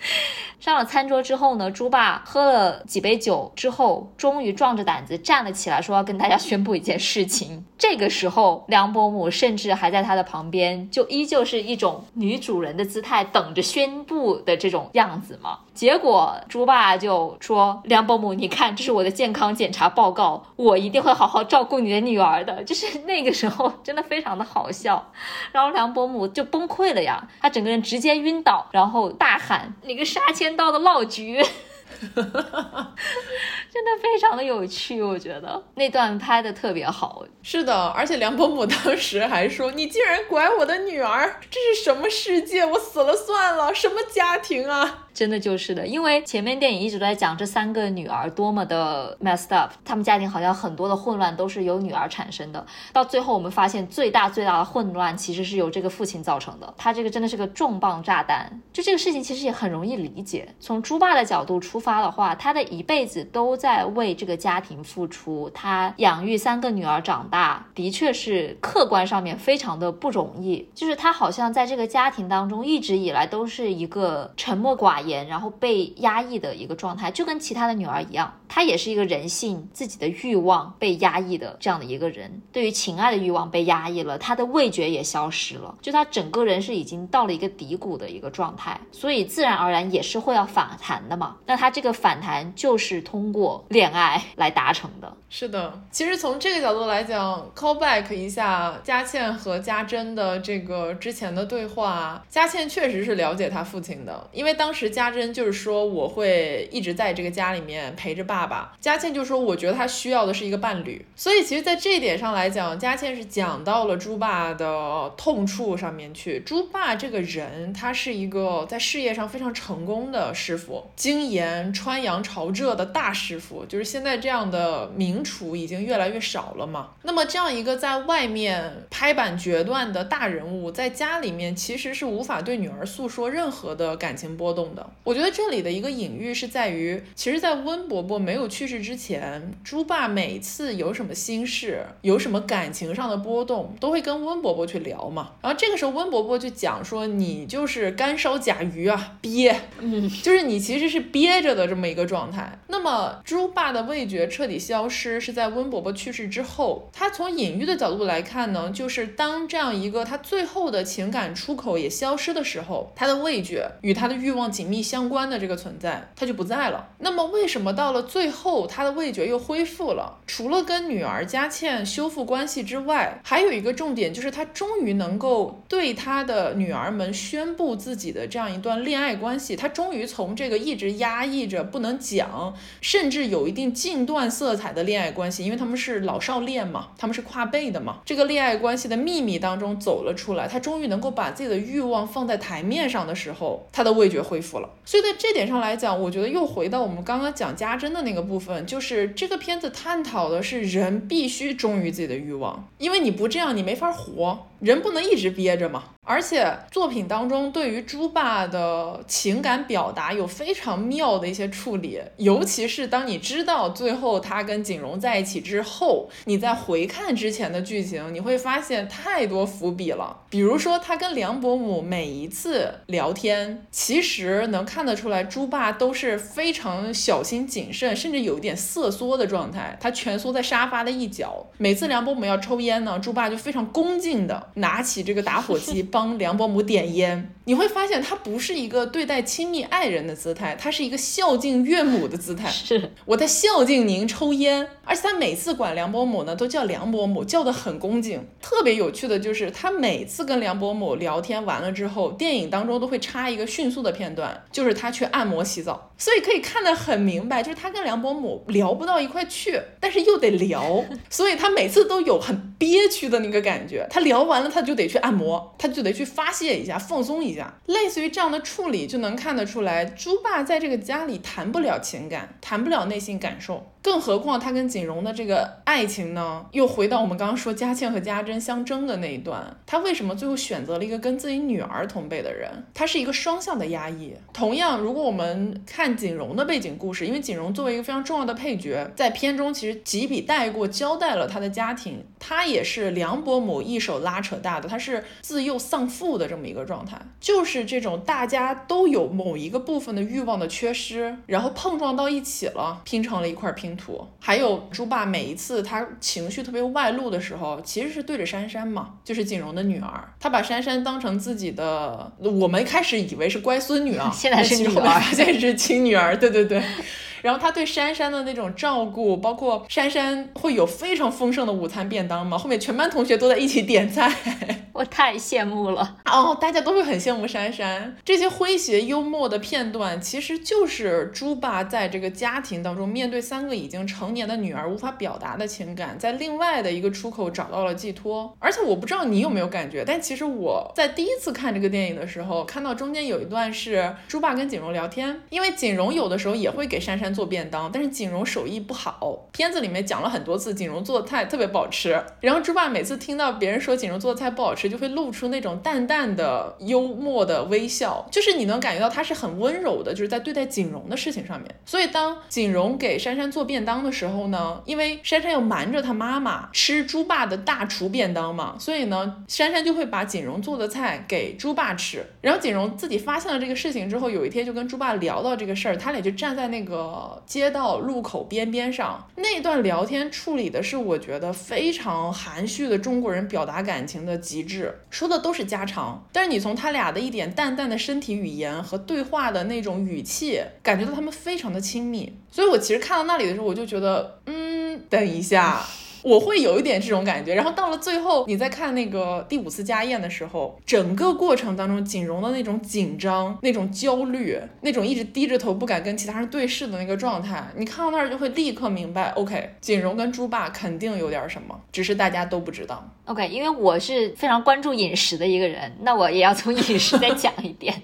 上了餐桌之后呢，猪爸喝了几杯酒之后，终于壮着胆子站了起来，说要跟大家宣布一件事情。这个时候，梁伯母甚至还在他的旁边，就依旧是一种女主人的姿态，等着宣布的这种样子嘛。结果猪爸就说：“梁伯母，你看，这是我的健康检查报告，我一定会好好照顾你的女儿的。”就是 [LAUGHS] 那个时候，真的非常的好笑。然后梁伯母就崩溃了呀，她整个人直接晕倒，然后大喊：“你个杀千刀的闹局！” [LAUGHS] [LAUGHS] 真的非常的有趣，我觉得那段拍的特别好。是的，而且梁伯母当时还说：“你竟然拐我的女儿，这是什么世界？我死了算了，什么家庭啊？”真的就是的，因为前面电影一直都在讲这三个女儿多么的 messed up，他们家庭好像很多的混乱都是由女儿产生的。到最后我们发现，最大最大的混乱其实是由这个父亲造成的。他这个真的是个重磅炸弹。就这个事情其实也很容易理解。从猪爸的角度出发的话，他的一辈子都在为这个家庭付出，他养育三个女儿长大，的确是客观上面非常的不容易。就是他好像在这个家庭当中一直以来都是一个沉默寡。言，然后被压抑的一个状态，就跟其他的女儿一样，她也是一个人性自己的欲望被压抑的这样的一个人，对于情爱的欲望被压抑了，她的味觉也消失了，就她整个人是已经到了一个低谷的一个状态，所以自然而然也是会要反弹的嘛。那她这个反弹就是通过恋爱来达成的。是的，其实从这个角度来讲，call back 一下佳倩和家珍的这个之前的对话，佳倩确实是了解她父亲的，因为当时。家珍就是说我会一直在这个家里面陪着爸爸。佳倩就说我觉得他需要的是一个伴侣。所以其实，在这一点上来讲，佳倩是讲到了猪爸的痛处上面去。猪爸这个人，他是一个在事业上非常成功的师傅，精研穿杨朝浙的大师傅。就是现在这样的名厨已经越来越少了嘛。那么这样一个在外面拍板决断的大人物，在家里面其实是无法对女儿诉说任何的感情波动的。我觉得这里的一个隐喻是在于，其实，在温伯伯没有去世之前，猪爸每次有什么心事，有什么感情上的波动，都会跟温伯伯去聊嘛。然后这个时候，温伯伯就讲说：“你就是干烧甲鱼啊，憋，嗯，[LAUGHS] 就是你其实是憋着的这么一个状态。”那么，猪爸的味觉彻底消失是在温伯伯去世之后。他从隐喻的角度来看呢，就是当这样一个他最后的情感出口也消失的时候，他的味觉与他的欲望紧。密相关的这个存在，它就不在了。那么，为什么到了最后，他的味觉又恢复了？除了跟女儿佳倩修复关系之外，还有一个重点，就是他终于能够对他的女儿们宣布自己的这样一段恋爱关系。他终于从这个一直压抑着不能讲，甚至有一定禁断色彩的恋爱关系，因为他们是老少恋嘛，他们是跨辈的嘛，这个恋爱关系的秘密当中走了出来。他终于能够把自己的欲望放在台面上的时候，他的味觉恢复了。所以在这点上来讲，我觉得又回到我们刚刚讲家珍的那个部分，就是这个片子探讨的是人必须忠于自己的欲望，因为你不这样，你没法活。人不能一直憋着嘛，而且作品当中对于猪爸的情感表达有非常妙的一些处理，尤其是当你知道最后他跟景荣在一起之后，你再回看之前的剧情，你会发现太多伏笔了。比如说他跟梁伯母每一次聊天，其实能看得出来，猪爸都是非常小心谨慎，甚至有一点瑟缩的状态，他蜷缩在沙发的一角。每次梁伯母要抽烟呢，猪爸就非常恭敬的。拿起这个打火机帮梁伯母点烟，[LAUGHS] 你会发现他不是一个对待亲密爱人的姿态，他是一个孝敬岳母的姿态。是我在孝敬您抽烟，而且他每次管梁伯母呢都叫梁伯母，叫的很恭敬。特别有趣的就是他每次跟梁伯母聊天完了之后，电影当中都会插一个迅速的片段，就是他去按摩洗澡，所以可以看得很明白，就是他跟梁伯母聊不到一块去，但是又得聊，所以他每次都有很憋屈的那个感觉。他聊完了，他就得去按摩，他就得去发泄一下，放松一下。类似于这样的处理，就能看得出来，猪爸在这个家里谈不了情感，谈不了内心感受。更何况他跟锦荣的这个爱情呢，又回到我们刚刚说嘉庆和嘉贞相争的那一段，他为什么最后选择了一个跟自己女儿同辈的人？他是一个双向的压抑。同样，如果我们看锦荣的背景故事，因为锦荣作为一个非常重要的配角，在片中其实几笔带过，交代了他的家庭，他也是梁伯母一手拉扯大的，他是自幼丧父的这么一个状态，就是这种大家都有某一个部分的欲望的缺失，然后碰撞到一起了，拼成了一块拼。图还有猪爸每一次他情绪特别外露的时候，其实是对着珊珊嘛，就是锦荣的女儿，他把珊珊当成自己的，我们开始以为是乖孙女啊，[LAUGHS] 现在是女儿，发现是亲女儿，对对对。然后他对珊珊的那种照顾，包括珊珊会有非常丰盛的午餐便当嘛，后面全班同学都在一起点菜，[LAUGHS] 我太羡慕了哦，大家都会很羡慕珊珊。这些诙谐幽默的片段，其实就是猪爸在这个家庭当中面对三个已经成年的女儿无法表达的情感，在另外的一个出口找到了寄托。而且我不知道你有没有感觉，但其实我在第一次看这个电影的时候，看到中间有一段是猪爸跟锦荣聊天，因为锦荣有的时候也会给珊珊。做便当，但是锦荣手艺不好。片子里面讲了很多次，锦荣做的菜特别不好吃。然后猪爸每次听到别人说锦荣做的菜不好吃，就会露出那种淡淡的幽默的微笑，就是你能感觉到他是很温柔的，就是在对待锦荣的事情上面。所以当锦荣给珊珊做便当的时候呢，因为珊珊要瞒着她妈妈吃猪爸的大厨便当嘛，所以呢，珊珊就会把锦荣做的菜给猪爸吃。然后锦荣自己发现了这个事情之后，有一天就跟猪爸聊到这个事儿，他俩就站在那个。街道路口边边上那段聊天处理的是我觉得非常含蓄的中国人表达感情的极致，说的都是家常，但是你从他俩的一点淡淡的身体语言和对话的那种语气，感觉到他们非常的亲密。所以我其实看到那里的时候，我就觉得，嗯，等一下。我会有一点这种感觉，然后到了最后，你在看那个第五次家宴的时候，整个过程当中，锦荣的那种紧张、那种焦虑、那种一直低着头不敢跟其他人对视的那个状态，你看到那儿就会立刻明白，OK，锦荣跟猪爸肯定有点什么，只是大家都不知道。OK，因为我是非常关注饮食的一个人，那我也要从饮食再讲一点。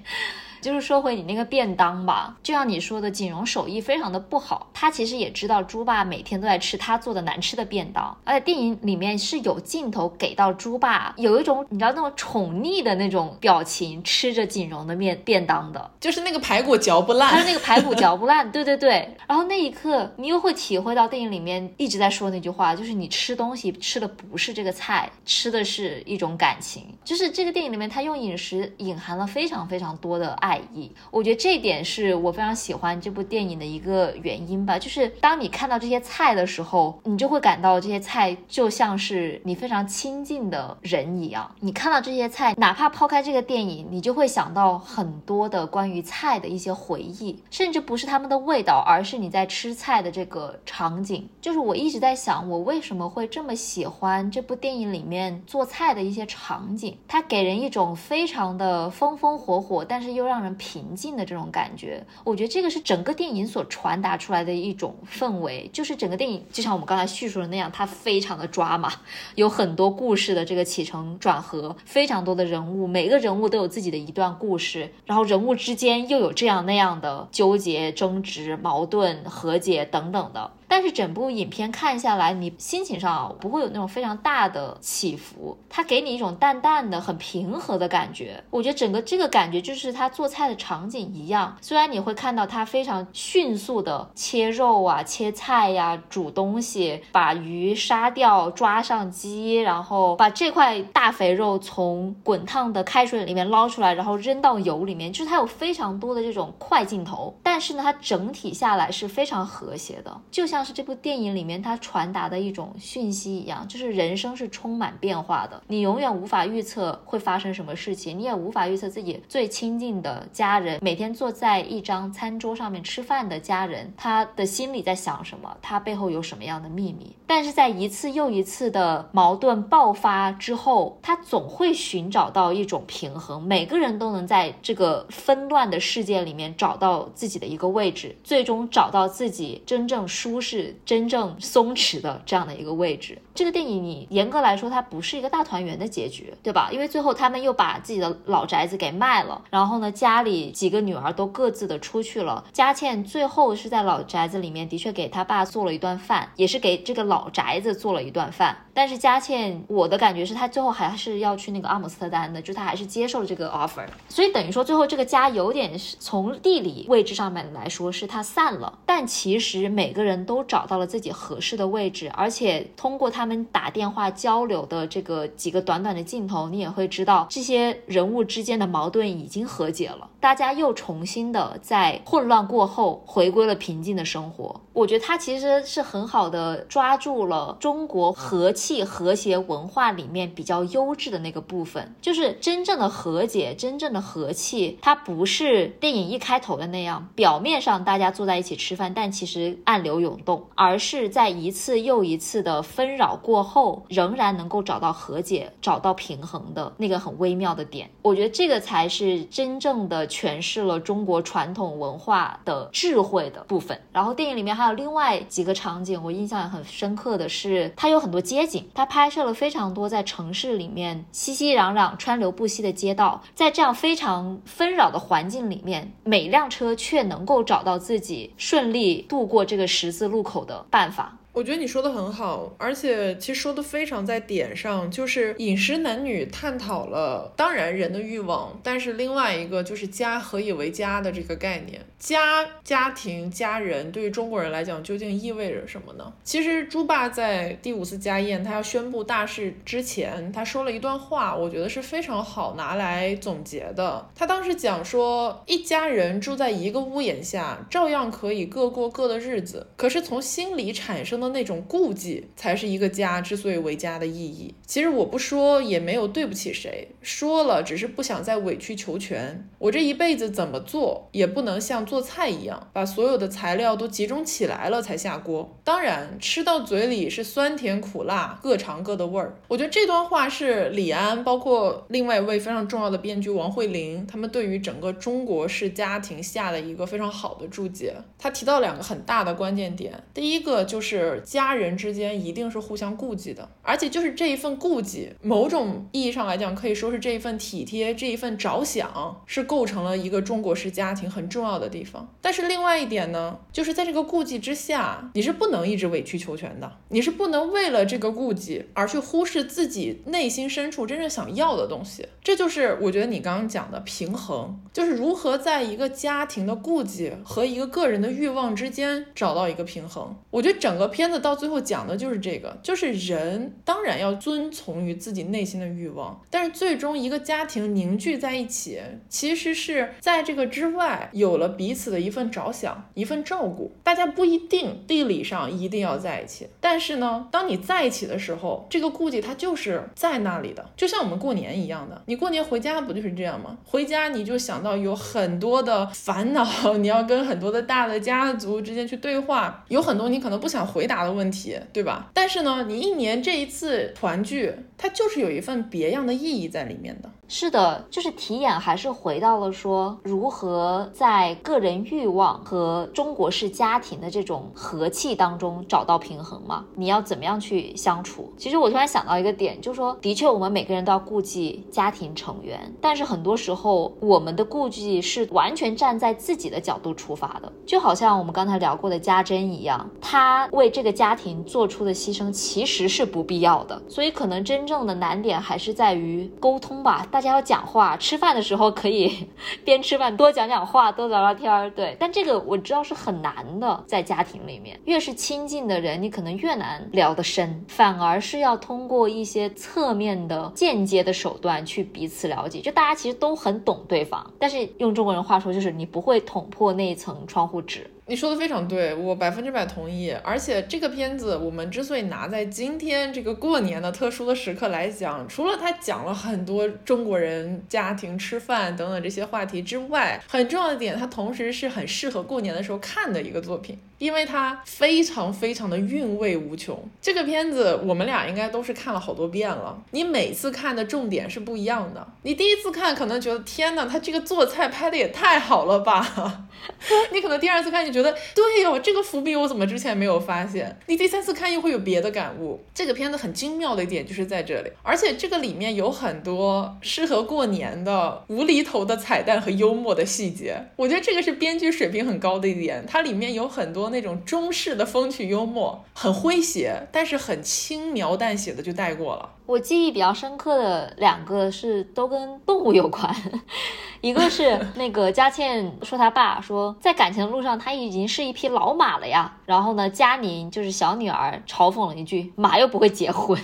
就是说回你那个便当吧，就像你说的，锦荣手艺非常的不好。他其实也知道猪爸每天都在吃他做的难吃的便当，而且电影里面是有镜头给到猪爸有一种你知道那种宠溺的那种表情，吃着锦荣的面便当的，就是那个排骨嚼不烂，他那个排骨嚼不烂，[LAUGHS] 对对对。然后那一刻你又会体会到电影里面一直在说那句话，就是你吃东西吃的不是这个菜，吃的是一种感情。就是这个电影里面他用饮食隐含了非常非常多的爱。意，我觉得这一点是我非常喜欢这部电影的一个原因吧。就是当你看到这些菜的时候，你就会感到这些菜就像是你非常亲近的人一样。你看到这些菜，哪怕抛开这个电影，你就会想到很多的关于菜的一些回忆，甚至不是他们的味道，而是你在吃菜的这个场景。就是我一直在想，我为什么会这么喜欢这部电影里面做菜的一些场景？它给人一种非常的风风火火，但是又让人。平静的这种感觉，我觉得这个是整个电影所传达出来的一种氛围，就是整个电影就像我们刚才叙述的那样，它非常的抓马，有很多故事的这个起承转合，非常多的人物，每个人物都有自己的一段故事，然后人物之间又有这样那样的纠结、争执、矛盾、和解等等的。但是整部影片看下来，你心情上不会有那种非常大的起伏，它给你一种淡淡的、很平和的感觉。我觉得整个这个感觉就是他做菜的场景一样，虽然你会看到他非常迅速的切肉啊、切菜呀、煮东西，把鱼杀掉、抓上鸡，然后把这块大肥肉从滚烫的开水里面捞出来，然后扔到油里面，就是它有非常多的这种快镜头。但是呢，它整体下来是非常和谐的，就像。像是这部电影里面它传达的一种讯息一样，就是人生是充满变化的，你永远无法预测会发生什么事情，你也无法预测自己最亲近的家人每天坐在一张餐桌上面吃饭的家人，他的心里在想什么，他背后有什么样的秘密。但是在一次又一次的矛盾爆发之后，他总会寻找到一种平衡，每个人都能在这个纷乱的世界里面找到自己的一个位置，最终找到自己真正舒适、是真正松弛的这样的一个位置。这个电影你严格来说，它不是一个大团圆的结局，对吧？因为最后他们又把自己的老宅子给卖了，然后呢，家里几个女儿都各自的出去了。佳倩最后是在老宅子里面，的确给他爸做了一顿饭，也是给这个老宅子做了一顿饭。但是佳倩，我的感觉是她最后还是要去那个阿姆斯特丹的，就她还是接受了这个 offer。所以等于说，最后这个家有点是从地理位置上面来说是它散了，但其实每个人都都找到了自己合适的位置，而且通过他们打电话交流的这个几个短短的镜头，你也会知道这些人物之间的矛盾已经和解了，大家又重新的在混乱过后回归了平静的生活。我觉得他其实是很好的抓住了中国和气和谐文化里面比较优质的那个部分，就是真正的和解，真正的和气，它不是电影一开头的那样，表面上大家坐在一起吃饭，但其实暗流涌动，而是在一次又一次的纷扰过后，仍然能够找到和解、找到平衡的那个很微妙的点。我觉得这个才是真正的诠释了中国传统文化的智慧的部分。然后电影里面还有另外几个场景，我印象也很深刻的是，它有很多街景，它拍摄了非常多在城市里面熙熙攘攘、川流不息的街道，在这样非常纷扰的环境里面，每辆车却能够找到自己顺利度过这个十字路入口的办法。我觉得你说的很好，而且其实说的非常在点上，就是饮食男女探讨了，当然人的欲望，但是另外一个就是家何以为家的这个概念，家、家庭、家人对于中国人来讲究竟意味着什么呢？其实朱爸在第五次家宴他要宣布大事之前，他说了一段话，我觉得是非常好拿来总结的。他当时讲说，一家人住在一个屋檐下，照样可以各过各的日子，可是从心里产生的。那种顾忌才是一个家之所以为家的意义。其实我不说也没有对不起谁，说了只是不想再委曲求全。我这一辈子怎么做也不能像做菜一样，把所有的材料都集中起来了才下锅。当然，吃到嘴里是酸甜苦辣，各尝各的味儿。我觉得这段话是李安，包括另外一位非常重要的编剧王慧玲，他们对于整个中国式家庭下的一个非常好的注解。他提到两个很大的关键点，第一个就是。家人之间一定是互相顾忌的，而且就是这一份顾忌，某种意义上来讲，可以说是这一份体贴，这一份着想，是构成了一个中国式家庭很重要的地方。但是另外一点呢，就是在这个顾忌之下，你是不能一直委曲求全的，你是不能为了这个顾忌而去忽视自己内心深处真正想要的东西。这就是我觉得你刚刚讲的平衡，就是如何在一个家庭的顾忌和一个个人的欲望之间找到一个平衡。我觉得整个片。片子到最后讲的就是这个，就是人当然要遵从于自己内心的欲望，但是最终一个家庭凝聚在一起，其实是在这个之外有了彼此的一份着想、一份照顾。大家不一定地理上一定要在一起，但是呢，当你在一起的时候，这个顾忌它就是在那里的，就像我们过年一样的。你过年回家不就是这样吗？回家你就想到有很多的烦恼，[LAUGHS] 你要跟很多的大的家族之间去对话，有很多你可能不想回大的问题，对吧？但是呢，你一年这一次团聚，它就是有一份别样的意义在里面的。是的，就是题眼还是回到了说如何在个人欲望和中国式家庭的这种和气当中找到平衡嘛？你要怎么样去相处？其实我突然想到一个点，就是说，的确我们每个人都要顾及家庭成员，但是很多时候我们的顾忌是完全站在自己的角度出发的，就好像我们刚才聊过的家珍一样，她为这个家庭做出的牺牲其实是不必要的，所以可能真正的难点还是在于沟通吧。大家要讲话，吃饭的时候可以 [LAUGHS] 边吃饭多讲讲话，多聊聊天儿。对，但这个我知道是很难的，在家庭里面，越是亲近的人，你可能越难聊得深，反而是要通过一些侧面的、间接的手段去彼此了解。就大家其实都很懂对方，但是用中国人话说，就是你不会捅破那一层窗户纸。你说的非常对，我百分之百同意。而且这个片子，我们之所以拿在今天这个过年的特殊的时刻来讲，除了它讲了很多中国人家庭吃饭等等这些话题之外，很重要的点，它同时是很适合过年的时候看的一个作品，因为它非常非常的韵味无穷。这个片子我们俩应该都是看了好多遍了，你每次看的重点是不一样的。你第一次看可能觉得天哪，他这个做菜拍的也太好了吧？[LAUGHS] 你可能第二次看你。觉得对哟，这个伏笔我怎么之前没有发现？你第三次看又会有别的感悟。这个片子很精妙的一点就是在这里，而且这个里面有很多适合过年的无厘头的彩蛋和幽默的细节。我觉得这个是编剧水平很高的一点，它里面有很多那种中式的风趣幽默，很诙谐，但是很轻描淡写的就带过了。我记忆比较深刻的两个是都跟动物有关，[LAUGHS] 一个是那个佳倩说她爸说在感情的路上他已经是一匹老马了呀，然后呢佳宁就是小女儿嘲讽了一句马又不会结婚。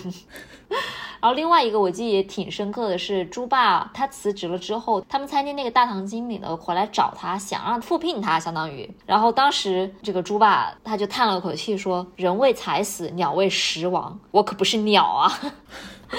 然后另外一个我记忆也挺深刻的是，猪爸他辞职了之后，他们餐厅那个大堂经理呢回来找他，想让复聘他，相当于。然后当时这个猪爸他就叹了口气说：“人为财死，鸟为食亡，我可不是鸟啊。”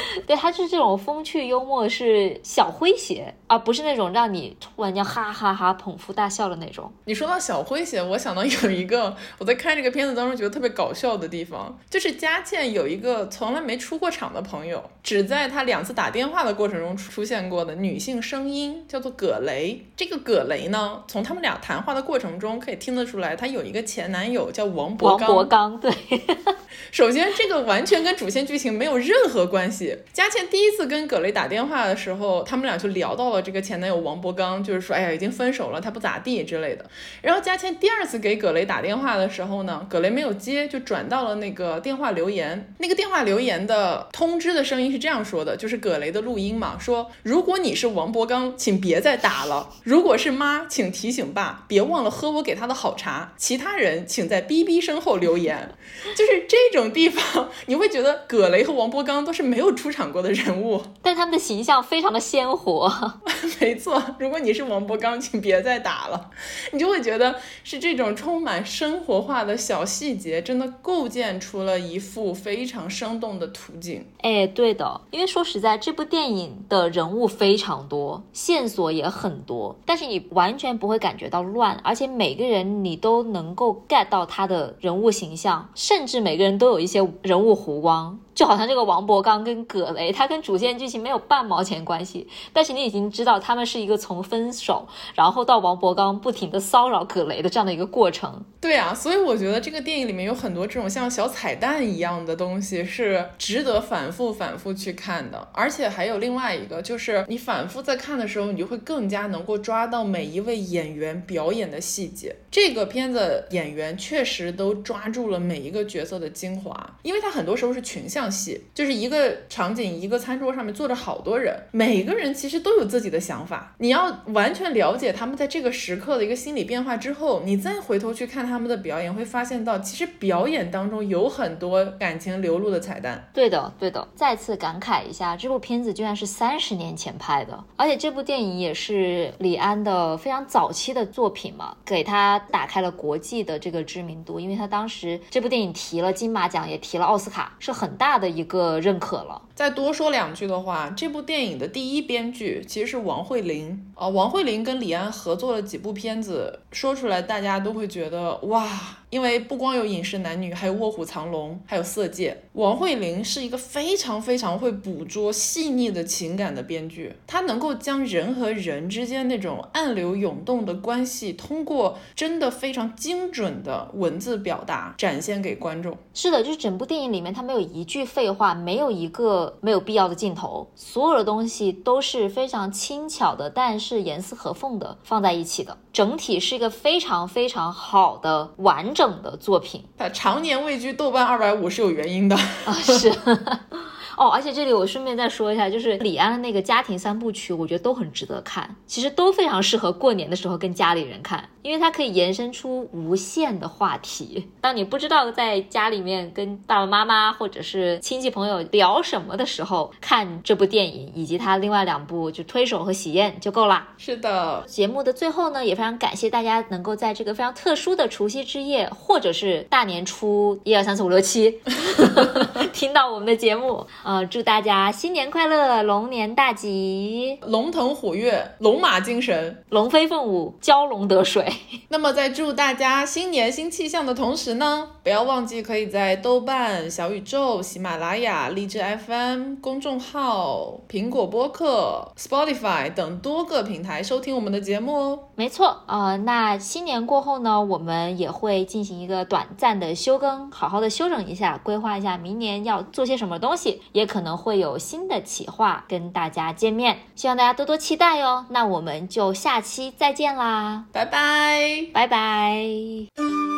[LAUGHS] 对，他是这种风趣幽默，是小诙谐，而不是那种让你突然间哈哈哈捧腹大笑的那种。你说到小诙谐，我想到有一个我在看这个片子当中觉得特别搞笑的地方，就是佳倩有一个从来没出过场的朋友，只在他两次打电话的过程中出现过的女性声音，叫做葛雷。这个葛雷呢，从他们俩谈话的过程中可以听得出来，她有一个前男友叫王博刚。王博刚，对。[LAUGHS] 首先，这个完全跟主线剧情没有任何关系。佳倩第一次跟葛雷打电话的时候，他们俩就聊到了这个前男友王博刚，就是说，哎呀，已经分手了，他不咋地之类的。然后佳倩第二次给葛雷打电话的时候呢，葛雷没有接，就转到了那个电话留言。那个电话留言的通知的声音是这样说的，就是葛雷的录音嘛，说如果你是王博刚，请别再打了；如果是妈，请提醒爸别忘了喝我给他的好茶。其他人请在哔哔声后留言。[LAUGHS] 就是这种地方，你会觉得葛雷和王博刚都是没有出场过的人物，[LAUGHS] 但他们的形象非常的鲜活。[LAUGHS] 没错，如果你是王博刚，请别再打了。你就会觉得是这种充满生活化的小细节，真的构建出了一幅非常生动的图景。哎，对的，因为说实在，这部电影的人物非常多，线索也很多，但是你完全不会感觉到乱，而且每个人你都能够 get 到他的人物形象。甚至每个人都有一些人物弧光。就好像这个王博刚跟葛雷，他跟主线剧情没有半毛钱关系，但是你已经知道他们是一个从分手，然后到王博刚不停的骚扰葛雷的这样的一个过程。对啊，所以我觉得这个电影里面有很多这种像小彩蛋一样的东西，是值得反复反复去看的。而且还有另外一个，就是你反复在看的时候，你就会更加能够抓到每一位演员表演的细节。这个片子演员确实都抓住了每一个角色的精华，因为他很多时候是群像。戏就是一个场景，一个餐桌上面坐着好多人，每个人其实都有自己的想法。你要完全了解他们在这个时刻的一个心理变化之后，你再回头去看他们的表演，会发现到其实表演当中有很多感情流露的彩蛋。对的，对的。再次感慨一下，这部片子居然是三十年前拍的，而且这部电影也是李安的非常早期的作品嘛，给他打开了国际的这个知名度，因为他当时这部电影提了金马奖，也提了奥斯卡，是很大。大的一个认可了。再多说两句的话，这部电影的第一编剧其实是王慧玲啊。王慧玲跟李安合作了几部片子，说出来大家都会觉得哇。因为不光有《饮食男女》，还有《卧虎藏龙》，还有《色戒》。王慧玲是一个非常非常会捕捉细腻的情感的编剧，她能够将人和人之间那种暗流涌动的关系，通过真的非常精准的文字表达展现给观众。是的，就是整部电影里面，它没有一句废话，没有一个没有必要的镜头，所有的东西都是非常轻巧的，但是严丝合缝的放在一起的，整体是一个非常非常好的完整。的作品，他常年位居豆瓣二百五是有原因的啊，是。哦，而且这里我顺便再说一下，就是李安的那个家庭三部曲，我觉得都很值得看，其实都非常适合过年的时候跟家里人看，因为它可以延伸出无限的话题。当你不知道在家里面跟爸爸妈妈或者是亲戚朋友聊什么的时候，看这部电影以及他另外两部就推手和喜宴就够啦。是的，节目的最后呢，也非常感谢大家能够在这个非常特殊的除夕之夜，或者是大年初一二三四五六七，[LAUGHS] 听到我们的节目。呃，祝大家新年快乐，龙年大吉，龙腾虎跃，龙马精神，龙飞凤舞，蛟龙得水。[LAUGHS] 那么在祝大家新年新气象的同时呢，不要忘记可以在豆瓣、小宇宙、喜马拉雅、荔枝 FM 公众号、苹果播客、Spotify 等多个平台收听我们的节目哦。没错，呃，那新年过后呢，我们也会进行一个短暂的休更，好好的休整一下，规划一下明年要做些什么东西，也可能会有新的企划跟大家见面，希望大家多多期待哟。那我们就下期再见啦，拜拜。拜拜。